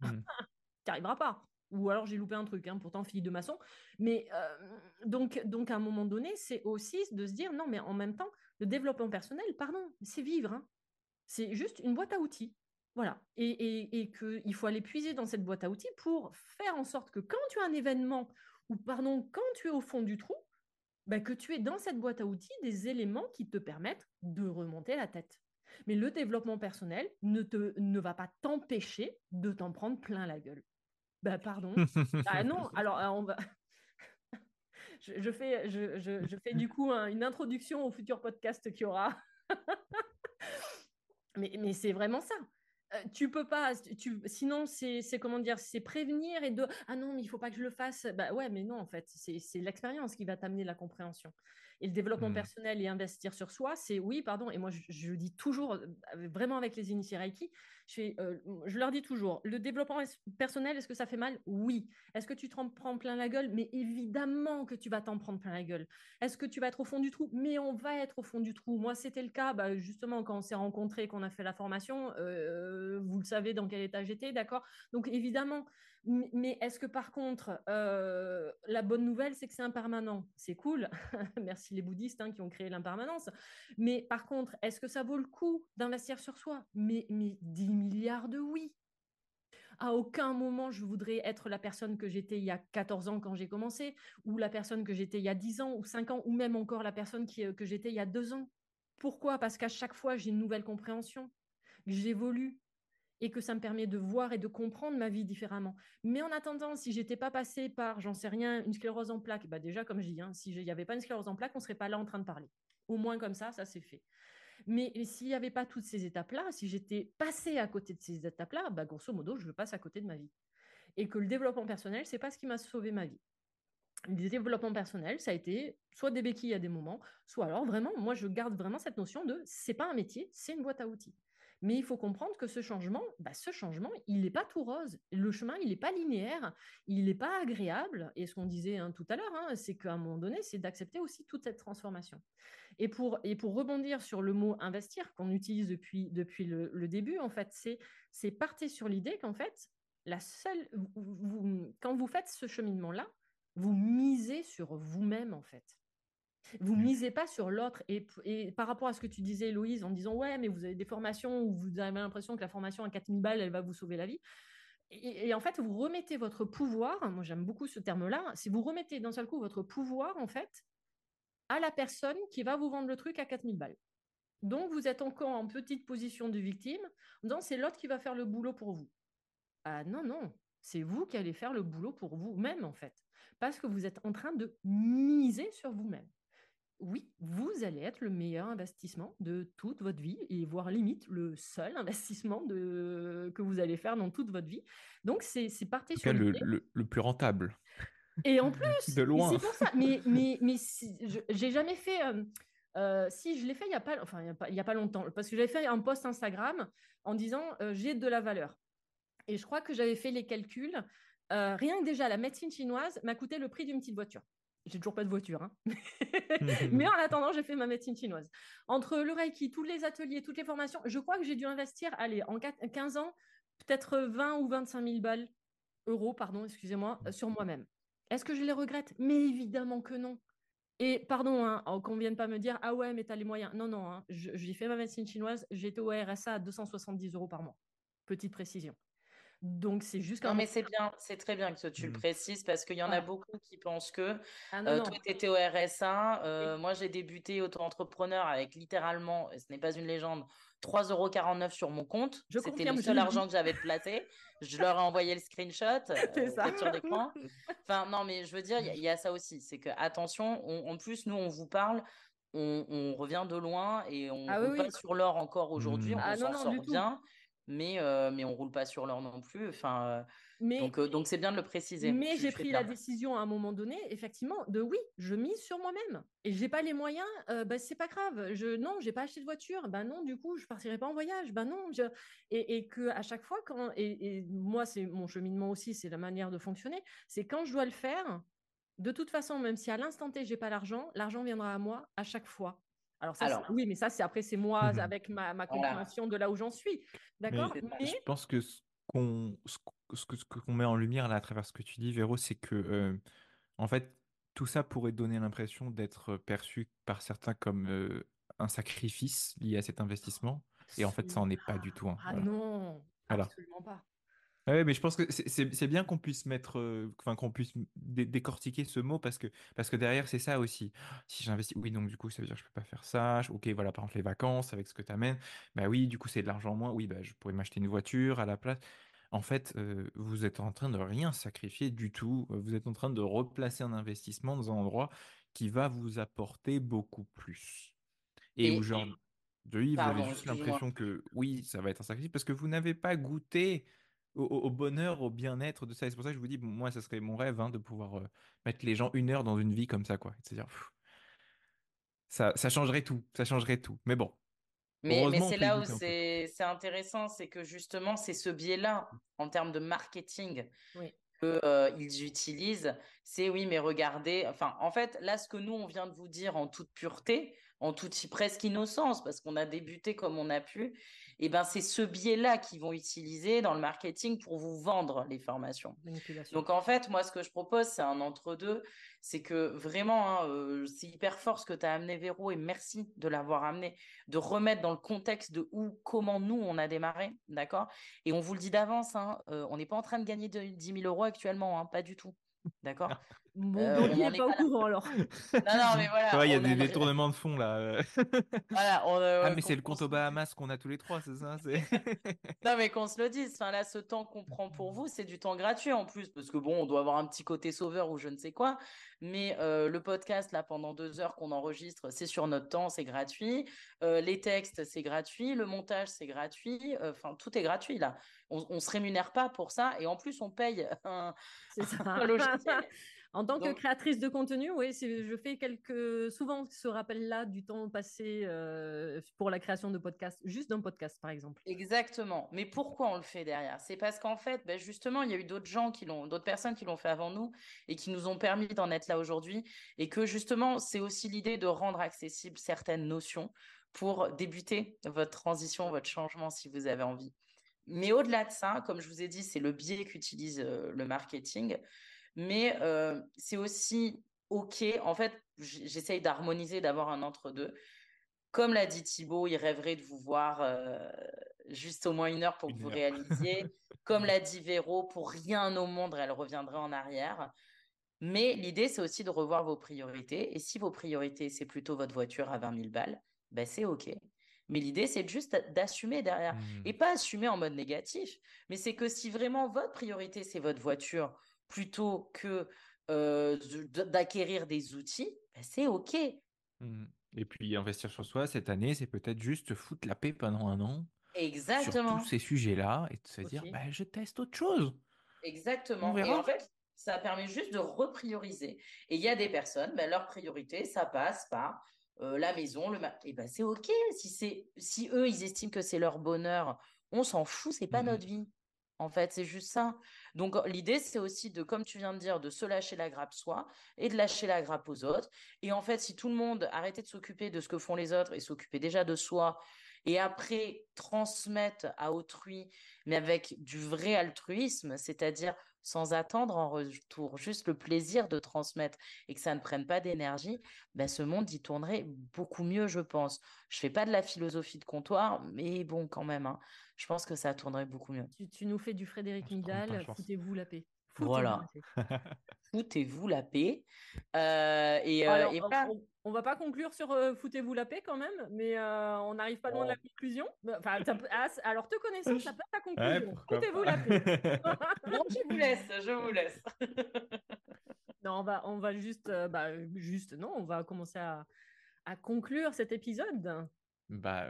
Mm. tu n'y arriveras pas. Ou alors j'ai loupé un truc, hein, pourtant fille de maçon. Mais euh, donc, donc à un moment donné, c'est aussi de se dire non, mais en même temps, le développement personnel, pardon, c'est vivre. hein. C'est juste une boîte à outils. Voilà. Et, et, et qu'il faut aller puiser dans cette boîte à outils pour faire en sorte que quand tu as un événement, ou pardon, quand tu es au fond du trou, bah, que tu aies dans cette boîte à outils des éléments qui te permettent de remonter la tête. Mais le développement personnel ne, te, ne va pas t'empêcher de t'en prendre plein la gueule. Bah pardon. ah non, alors euh, on va... je, je, fais, je, je, je fais du coup un, une introduction au futur podcast qu'il y aura. mais c'est vraiment ça. Euh, tu peux pas, tu, sinon c'est comment dire, c'est prévenir et de ah non mais il faut pas que je le fasse. Bah ouais mais non en fait c'est l'expérience qui va t'amener la compréhension. Et le développement mmh. personnel et investir sur soi, c'est oui pardon. Et moi je, je, dis toujours vraiment avec les initiés Reiki, je, fais, euh, je leur dis toujours le développement personnel est-ce que ça fait mal? Oui. Est-ce que tu t'en prends plein la gueule? Mais évidemment que tu vas t'en prendre plein la gueule. Est-ce que tu vas être au fond du trou? Mais on va être au fond du trou. Moi c'était le cas bah, justement quand on s'est rencontrés, qu'on a fait la formation. Euh, vous le savez dans quel état j'étais, d'accord? Donc évidemment, mais est-ce que par contre, euh, la bonne nouvelle, c'est que c'est impermanent? C'est cool, merci les bouddhistes hein, qui ont créé l'impermanence. Mais par contre, est-ce que ça vaut le coup d'investir sur soi? Mais, mais 10 milliards de oui. À aucun moment, je voudrais être la personne que j'étais il y a 14 ans quand j'ai commencé, ou la personne que j'étais il y a 10 ans, ou 5 ans, ou même encore la personne qui, que j'étais il y a 2 ans. Pourquoi? Parce qu'à chaque fois, j'ai une nouvelle compréhension, j'évolue, et que ça me permet de voir et de comprendre ma vie différemment. Mais en attendant, si j'étais pas passée par, j'en sais rien, une sclérose en plaques, bah déjà, comme je dis, hein, s'il n'y avait pas une sclérose en plaques, on serait pas là en train de parler. Au moins comme ça, ça c'est fait. Mais s'il n'y avait pas toutes ces étapes-là, si j'étais passée à côté de ces étapes-là, bah, grosso modo, je passe à côté de ma vie. Et que le développement personnel, c'est pas ce qui m'a sauvé ma vie. Le développement personnel, ça a été soit des béquilles à des moments, soit alors vraiment, moi je garde vraiment cette notion de c'est pas un métier, c'est une boîte à outils. Mais il faut comprendre que ce changement, bah, ce changement, il n'est pas tout rose. Le chemin, il n'est pas linéaire, il n'est pas agréable. Et ce qu'on disait hein, tout à l'heure, hein, c'est qu'à un moment donné, c'est d'accepter aussi toute cette transformation. Et pour, rebondir sur le mot investir qu'on utilise depuis, le, début, en fait, c'est partir sur l'idée qu'en fait, quand vous faites ce cheminement-là, vous misez sur vous-même, en fait. Vous misez pas sur l'autre. Et, et, par rapport à ce que tu disais, Louise, en disant Ouais, mais vous avez des formations où vous avez l'impression que la formation à 4000 balles, elle va vous sauver la vie. Et, et en fait, vous remettez votre pouvoir, moi j'aime beaucoup ce terme-là, si vous remettez d'un seul coup votre pouvoir, en fait, à la personne qui va vous vendre le truc à 4000 balles. Donc, vous êtes encore en petite position de victime, en disant C'est l'autre qui va faire le boulot pour vous. Ah non, non, c'est vous qui allez faire le boulot pour vous-même, en fait, parce que vous êtes en train de miser sur vous-même oui, vous allez être le meilleur investissement de toute votre vie et voire limite le seul investissement de... que vous allez faire dans toute votre vie. Donc, c'est parti sur le, le, le, plus rentable. Et en plus, de loin. C'est pour ça. Mais, mais, mais si, j'ai jamais fait. Euh, euh, si je l'ai fait il n'y a, pas, enfin, il y a, pas, il y a pas longtemps, parce que j'avais fait un post Instagram en disant euh, j'ai de la valeur. Et je crois que j'avais fait les calculs. Rien que déjà, la médecine chinoise m'a coûté le prix d'une petite voiture. J'ai toujours pas de voiture. Hein. Mais en attendant, j'ai fait ma médecine chinoise. Entre le Reiki, tous les ateliers, toutes les formations, je crois que j'ai dû investir, allez, en 15 ans, peut-être 20 ou 25 000 balles, euros, pardon, excusez-moi, sur moi-même. Est-ce que je les regrette? Mais évidemment que non. Et pardon, hein, oh, qu'on ne vienne pas me dire, ah ouais, mais tu as les moyens. Non, non, hein, j'ai fait ma médecine chinoise, j'étais au RSA à 270 euros par mois. Petite précision. Donc, c'est juste Non, mais c'est bien, c'est très bien que tu le mmh. précises parce qu'il y en a beaucoup qui pensent que ah toi, tu étais au RSA. moi, j'ai débuté auto-entrepreneur avec littéralement, ce n'est pas une légende, 3,49 euros sur mon compte. C'était le seul argent que j'avais placé. Je leur ai envoyé le screenshot, euh, ça. d'écran. Enfin, non, mais je veux dire, il y, a ça aussi. C'est que, attention, en plus, nous, on vous parle, on, revient de loin et on ah, pas sur l'or encore aujourd'hui. Mmh. On ah, s'en sort bien mais, euh, mais on roule pas sur l'or non plus. Enfin, euh, mais, donc, euh, donc c'est bien de le préciser. Mais j'ai pris la décision à un moment donné, effectivement, de oui, je mise sur moi-même. Et j'ai pas les moyens, euh, bah, c'est pas grave. Je, non, j'ai pas acheté de voiture. Ben non, du coup, je partirai pas en voyage. Ben non. Et, et, que à chaque fois, quand et, et moi, c'est mon cheminement aussi, c'est la manière de fonctionner. C'est quand je dois le faire. De toute façon, même si à l'instant T, j'ai pas l'argent, l'argent viendra à moi à chaque fois. Alors, oui, mais ça, c'est après, c'est moi mmh avec ma, ma compréhension de là où j'en suis. D'accord? Mais, Je pense que ce qu'on ce, que, qu'on met en lumière là à travers ce que tu dis, Véro, c'est que, euh, en fait, tout ça pourrait donner l'impression d'être perçu par certains comme euh, un sacrifice lié à cet investissement. Et en fait, ça n'en est pas du tout. Hein, ah non, absolument pas. Oui, mais je pense que c'est bien qu'on puisse mettre, euh, enfin qu'on puisse décortiquer ce mot parce que parce que derrière c'est ça aussi. Si j'investis, oui, donc du coup ça veut dire que je peux pas faire ça. Ok, voilà, par exemple les vacances avec ce que tu amènes, bah oui, du coup c'est de l'argent en moins. Oui, bah je pourrais m'acheter une voiture à la place. En fait, euh, vous êtes en train de rien sacrifier du tout. Vous êtes en train de replacer un investissement dans un endroit qui va vous apporter beaucoup plus. Et, Et- aujourd'hui, vous avez juste l'impression que oui, ça va être un sacrifice parce que vous n'avez pas goûté au, bonheur, au bien-être de ça. c'est pour ça que je vous dis, moi, ça serait mon rêve hein, de pouvoir euh, mettre les gens une heure dans une vie comme ça, quoi. C'est-à-dire, ça, ça changerait tout, ça changerait tout. Mais bon. Mais, mais c'est là où c'est intéressant, c'est que justement, c'est ce biais-là, en termes de marketing, oui. qu'ils euh, utilisent. C'est oui, mais regardez, enfin, en fait, là, ce que nous, on vient de vous dire en toute pureté, en toute presque innocence, parce qu'on a débuté comme on a pu, et ben c'est ce biais-là qu'ils vont utiliser dans le marketing pour vous vendre les formations. Donc en fait, moi ce que je propose, c'est un entre-deux, c'est que vraiment, hein, euh, c'est hyper fort ce que tu as amené Véro, et merci de l'avoir amené, de remettre dans le contexte de où, comment nous on a démarré, d'accord? Et on vous le dit d'avance, hein, euh, on n'est pas en train de gagner de, 10 000 euros actuellement, hein, pas du tout. D'accord? Bon, euh, il n'est pas au courant alors. non, non, mais voilà. Il y a des détournements de fonds là. voilà, euh, ah, mais c'est le compte aux Bahamas qu'on a tous les trois, c'est ça Non, mais qu'on se le dise. Enfin, là, ce temps qu'on prend pour vous, c'est du temps gratuit en plus, parce que bon, on doit avoir un petit côté sauveur ou je ne sais quoi. Mais euh, le podcast, là, pendant deux heures qu'on enregistre, c'est sur notre temps, c'est gratuit. les textes, c'est gratuit. Le montage, c'est gratuit. Enfin, tout est gratuit là. On, on se rémunère pas pour ça. Et en plus, on paye un, un logiciel. En tant que créatrice de contenu, oui, je fais quelques, souvent ce rappel-là du temps passé euh, pour la création de podcasts, juste d'un podcast par exemple. Exactement. Mais pourquoi on le fait derrière? C'est parce qu'en fait, ben, justement, il y a eu d'autres gens qui l'ont, d'autres personnes qui l'ont fait avant nous et qui nous ont permis d'en être là aujourd'hui. Et que justement, c'est aussi l'idée de rendre accessibles certaines notions pour débuter votre transition, votre changement si vous avez envie. Mais au-delà de ça, comme je vous ai dit, c'est le biais qu'utilise euh, le marketing mais euh, c'est aussi OK. En fait, j'essaye d'harmoniser, d'avoir un entre-deux. Comme l'a dit Thibaut, il rêverait de vous voir euh, juste au moins une heure pour que vous réalisiez. Comme l'a dit Véro, pour rien au monde, elle reviendrait en arrière. Mais l'idée, c'est aussi de revoir vos priorités. Et si vos priorités, c'est plutôt votre voiture à 20 000 balles, ben c'est OK. Mais l'idée, c'est juste d'assumer derrière. Mmh. Et pas assumer en mode négatif. Mais c'est que si vraiment votre priorité, c'est votre voiture plutôt que d'acquérir des outils, ben, c'est OK. Mmh. Et puis investir sur soi cette année, c'est peut-être juste foutre la paix pendant un an Exactement. sur tous ces sujets-là et de se dire, bah, je teste autre chose. Exactement. Et en fait, ça permet juste de reprioriser. Et il y a des personnes, ben, leur priorité, ça passe par la maison, le et ben c'est ok si c'est si eux ils estiment que c'est leur bonheur, on s'en fout, c'est pas mmh notre vie. En fait, c'est juste ça. Donc, l'idée, c'est aussi de, comme tu viens de dire, de se lâcher la grappe soi et de lâcher la grappe aux autres. Et en fait, si tout le monde arrêtait de s'occuper de ce que font les autres et s'occupait déjà de soi et après transmettre à autrui, mais avec du vrai altruisme, c'est-à-dire sans attendre en retour juste le plaisir de transmettre et que ça ne prenne pas d'énergie, ben ce monde y tournerait beaucoup mieux, je pense. Je fais pas de la philosophie de comptoir, mais bon, quand même, hein, je pense que ça tournerait beaucoup mieux. Tu, nous fais du Frédéric Midal, foutez-vous la paix. Voilà. foutez-vous la paix. Euh, et, euh, on, va pas conclure sur euh, foutez-vous la paix quand même, mais on n'arrive pas loin de la oh. conclusion. Enfin, ah, alors te connaissant, ça peut être ta conclusion. foutez-vous la paix. non, je vous laisse, je vous laisse. non, on va, on va juste, bah, juste, non, on va commencer à, à conclure cet épisode. Bah,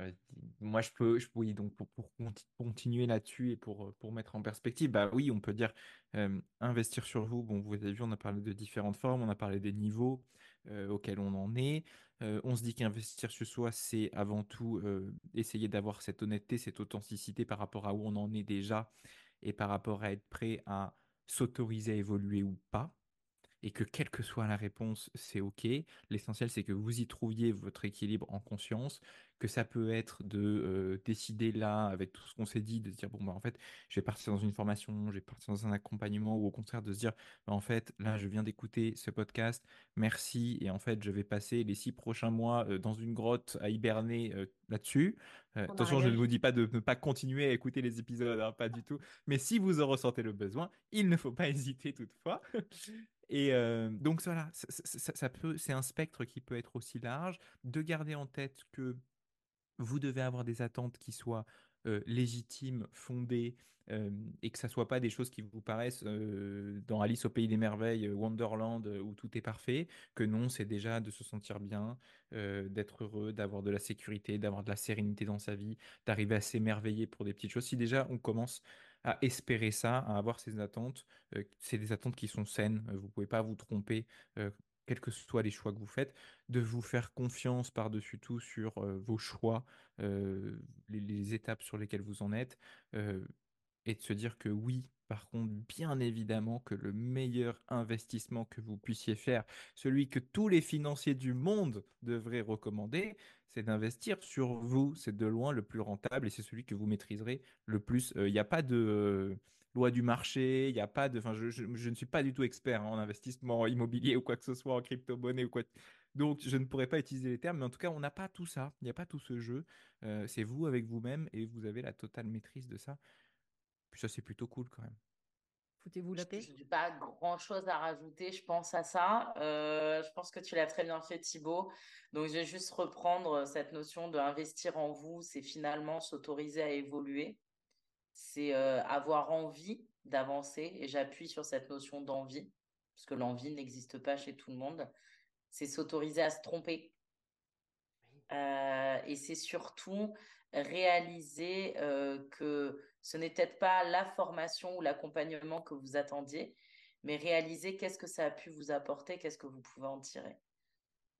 moi, je peux, oui, donc pour continuer là-dessus et pour, pour mettre en perspective, bah oui, on peut dire investir sur vous. Bon, vous avez vu, on a parlé de différentes formes, on a parlé des niveaux auxquels on en est. on se dit qu'investir sur soi, c'est avant tout essayer d'avoir cette honnêteté, cette authenticité par rapport à où on en est déjà et par rapport à être prêt à s'autoriser à évoluer ou pas et que quelle que soit la réponse, c'est OK. L'essentiel, c'est que vous y trouviez votre équilibre en conscience, que ça peut être de décider là, avec tout ce qu'on s'est dit, de se dire, bon, bah, en fait, je vais partir dans une formation, je vais partir dans un accompagnement, ou au contraire de se dire, bah, en fait, là, je viens d'écouter ce podcast, merci, et en fait, je vais passer les six prochains mois dans une grotte à hiberner là-dessus. attention, je ne vous dis pas de ne pas continuer à écouter les épisodes, hein, pas du tout, mais si vous en ressentez le besoin, il ne faut pas hésiter toutefois. Et donc voilà, ça peut, c'est un spectre qui peut être aussi large. De garder en tête que vous devez avoir des attentes qui soient légitimes, fondées, et que ça soit pas des choses qui vous paraissent dans Alice au pays des merveilles, Wonderland, où tout est parfait, que non, c'est déjà de se sentir bien, d'être heureux, d'avoir de la sécurité, d'avoir de la sérénité dans sa vie, d'arriver à s'émerveiller pour des petites choses. Si déjà on commence à espérer ça, à avoir ces attentes, c'est des attentes qui sont saines, vous pouvez pas vous tromper quels que soient les choix que vous faites, de vous faire confiance par-dessus tout sur vos choix, les, étapes sur lesquelles vous en êtes, et de se dire que oui, par contre, bien évidemment que le meilleur investissement que vous puissiez faire, celui que tous les financiers du monde devraient recommander, c'est d'investir sur vous. C'est de loin le plus rentable et c'est celui que vous maîtriserez le plus. Il n'y a pas de loi du marché, il n'y a pas de. Enfin, je, ne suis pas du tout expert hein, en investissement immobilier ou quoi que ce soit, en crypto-monnaie ou quoi. Donc, je ne pourrais pas utiliser les termes, mais en tout cas, on n'a pas tout ça. Il n'y a pas tout ce jeu. Euh, c'est vous avec vous-même et vous avez la totale maîtrise de ça. Puis ça, c'est plutôt cool quand même. Foutez-vous la paix. Je n'ai pas grand-chose à rajouter, je pense à ça. Euh, je pense que tu l'as très bien fait, Thibaut. Donc, je vais juste reprendre cette notion d'investir en vous. C'est finalement s'autoriser à évoluer c'est euh, avoir envie d'avancer, et j'appuie sur cette notion d'envie, parce que l'envie n'existe pas chez tout le monde, c'est s'autoriser à se tromper. Euh, et c'est surtout réaliser euh, que ce n'est peut-être pas la formation ou l'accompagnement que vous attendiez, mais réaliser qu'est-ce que ça a pu vous apporter, qu'est-ce que vous pouvez en tirer.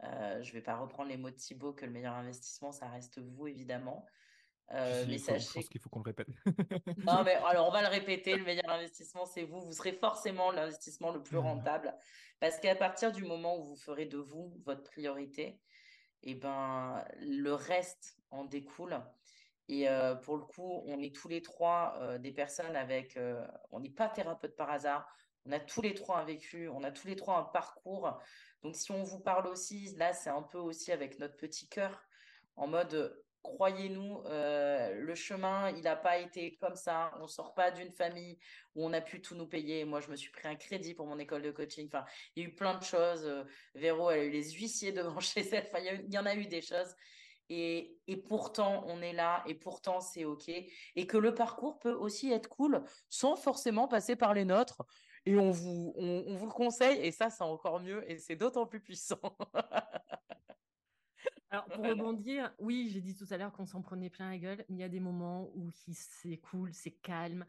je ne vais pas reprendre les mots de Thibaut, que le meilleur investissement, ça reste vous, évidemment. Euh, mais Je pense qu'il faut qu'on le répète. non, mais alors on va le répéter. Le meilleur investissement, c'est vous. Vous serez forcément l'investissement le plus rentable parce qu'à partir du moment où vous ferez de vous votre priorité, et eh ben le reste en découle. Et pour le coup, on est tous les trois des personnes avec. on n'est pas thérapeute par hasard. On a tous les trois un vécu. On a tous les trois un parcours. Donc si on vous parle aussi, là, c'est un peu aussi avec notre petit cœur en mode croyez-nous, le chemin, il n'a pas été comme ça. On ne sort pas d'une famille où on a pu tout nous payer. Moi, je me suis pris un crédit pour mon école de coaching. Enfin, il y a eu plein de choses. Véro, elle a eu les huissiers devant chez elle. Enfin, il y, en a eu des choses. Et, pourtant, on est là et pourtant, c'est OK. Et que le parcours peut aussi être cool sans forcément passer par les nôtres. Et on vous, on vous le conseille. Et ça, c'est encore mieux. Et c'est d'autant plus puissant. Alors, pour rebondir, oui, j'ai dit tout à l'heure qu'on s'en prenait plein la gueule, mais il y a des moments où c'est cool, c'est calme.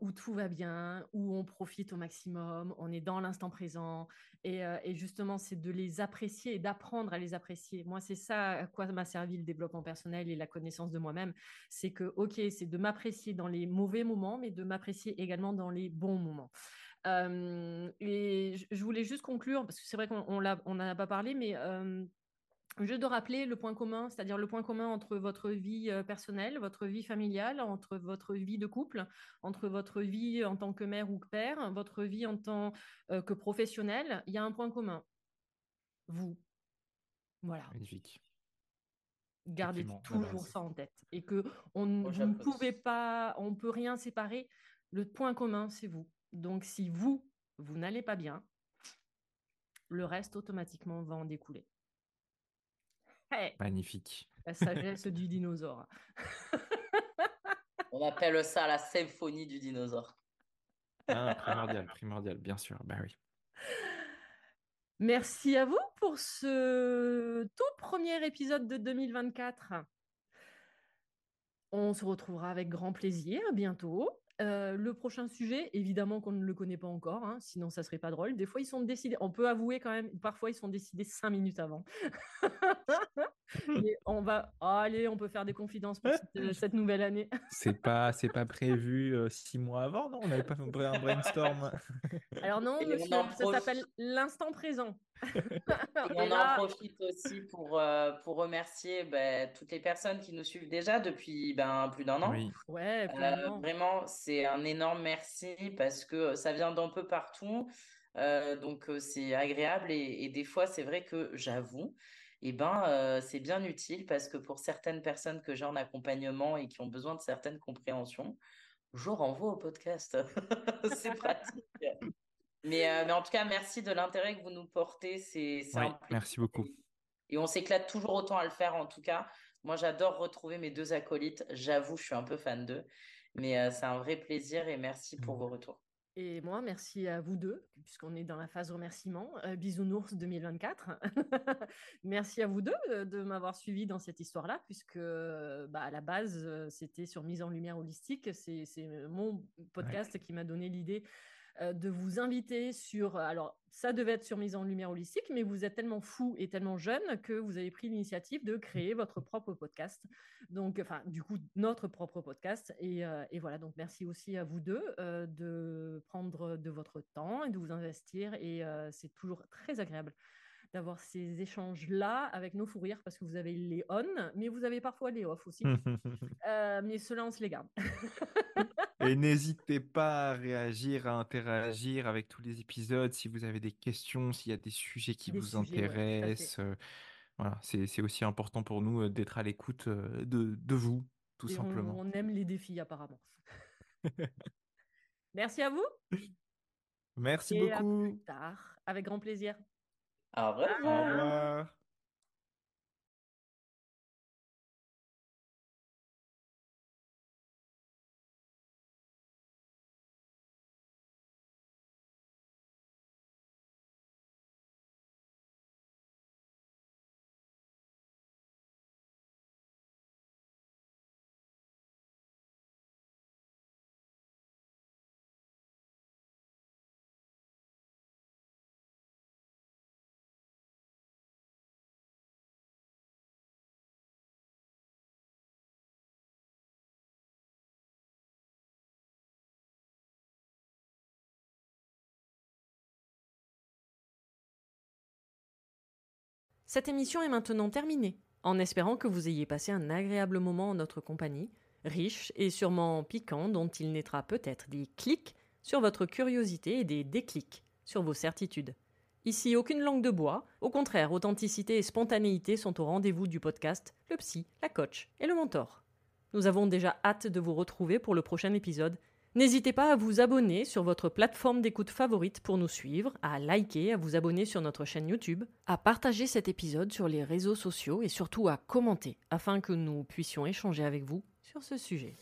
Où tout va bien, où on profite au maximum, on est dans l'instant présent. Et, justement, c'est de les apprécier et d'apprendre à les apprécier. Moi, c'est ça à quoi m'a servi le développement personnel et la connaissance de moi-même. C'est que, OK, c'est de m'apprécier dans les mauvais moments, mais de m'apprécier également dans les bons moments. Et je- voulais juste conclure, parce que c'est vrai qu'on n'en a pas parlé, mais Juste de rappeler le point commun, c'est-à-dire le point commun entre votre vie euh, personnelle, votre vie familiale, entre votre vie de couple, entre votre vie en tant que mère ou que père, votre vie en tant euh, que professionnel. Il y a un point commun. Vous. Voilà. Magnifique. Gardez toujours ça en tête. Et que on, vous ne pouvez pas, on peut rien séparer. Le point commun, c'est vous. Donc si vous, vous n'allez pas bien, le reste automatiquement va en découler. Hey, Magnifique. la sagesse du dinosaure. On appelle ça la symphonie du dinosaure. Ah, primordial, primordial, bien sûr. Oui. Merci à vous pour ce tout premier épisode de 2024. On se retrouvera avec grand plaisir bientôt. Euh, le prochain sujet, évidemment qu'on ne le connaît pas encore, hein, sinon ça serait pas drôle. Des fois, ils sont décidés, on peut avouer quand même, parfois ils sont décidés cinq minutes avant. Mais on va, allez, on peut faire des confidences pour cette, euh, cette nouvelle année. C'est pas, c'est pas prévu euh, six mois avant, non? On n'avait pas fait un brainstorm. Alors non, monsieur, ça profite. s'appelle l'instant présent. Et on là- en profite aussi pour, euh, pour remercier ben, toutes les personnes qui nous suivent déjà depuis ben, plus d'un an. Oui, Ouais, Euh, vraiment, c'est un énorme merci parce que ça vient d'un peu partout. Euh, donc, euh, c'est agréable. Et, et des fois, c'est vrai que j'avoue, eh ben, euh, c'est bien utile parce que pour certaines personnes que j'ai en accompagnement et qui ont besoin de certaines compréhensions, je renvoie au podcast. C'est pratique. Mais, euh, mais en tout cas, merci de l'intérêt que vous nous portez. C'est Oui, merci beaucoup. Et on s'éclate toujours autant à le faire, en tout cas. Moi, j'adore retrouver mes deux acolytes. J'avoue, je suis un peu fan d'eux. Mais euh, c'est un vrai plaisir et merci pour vos retours. Et moi, merci à vous deux, puisqu'on est dans la phase remerciement. Euh, bisounours 2024. merci à vous deux euh, de m'avoir suivi dans cette histoire-là, puisque euh, bah, à la base, euh, c'était sur Mise en Lumière Holistique. C'est c'est mon podcast qui m'a donné l'idée euh, de vous inviter sur. Alors, ça devait être sur Mise en Lumière Holistique, mais vous êtes tellement fou et tellement jeune que vous avez pris l'initiative de créer votre propre podcast. Donc, enfin, du coup, notre propre podcast. Et, euh, et voilà, donc merci aussi à vous deux euh, de prendre de votre temps et de vous investir. Et euh, c'est toujours très agréable d'avoir ces échanges-là avec nos fous rires parce que vous avez les on, mais vous avez parfois les off aussi. Euh, mais ceux-là, on se les garde. Et n'hésitez pas à réagir, à interagir avec tous les épisodes si vous avez des questions, s'il y a des sujets qui Des vous sujets, intéressent. voilà, c'est aussi important pour nous d'être à l'écoute de, de vous, tout Et simplement. On, aime les défis, apparemment. merci à vous. Merci Et à beaucoup. plus tard, avec grand plaisir. Au revoir. Au revoir. Cette émission est maintenant terminée, en espérant que vous ayez passé un agréable moment en notre compagnie, riche et sûrement piquant, dont il naîtra peut-être des clics sur votre curiosité et des déclics sur vos certitudes. Ici, aucune langue de bois, au contraire, authenticité et spontanéité sont au rendez-vous du podcast Le Psy, la Coach et le Mentor. Nous avons déjà hâte de vous retrouver pour le prochain épisode. N'hésitez pas à vous abonner sur votre plateforme d'écoute favorite pour nous suivre, à liker, à vous abonner sur notre chaîne YouTube, à partager cet épisode sur les réseaux sociaux et surtout à commenter afin que nous puissions échanger avec vous sur ce sujet.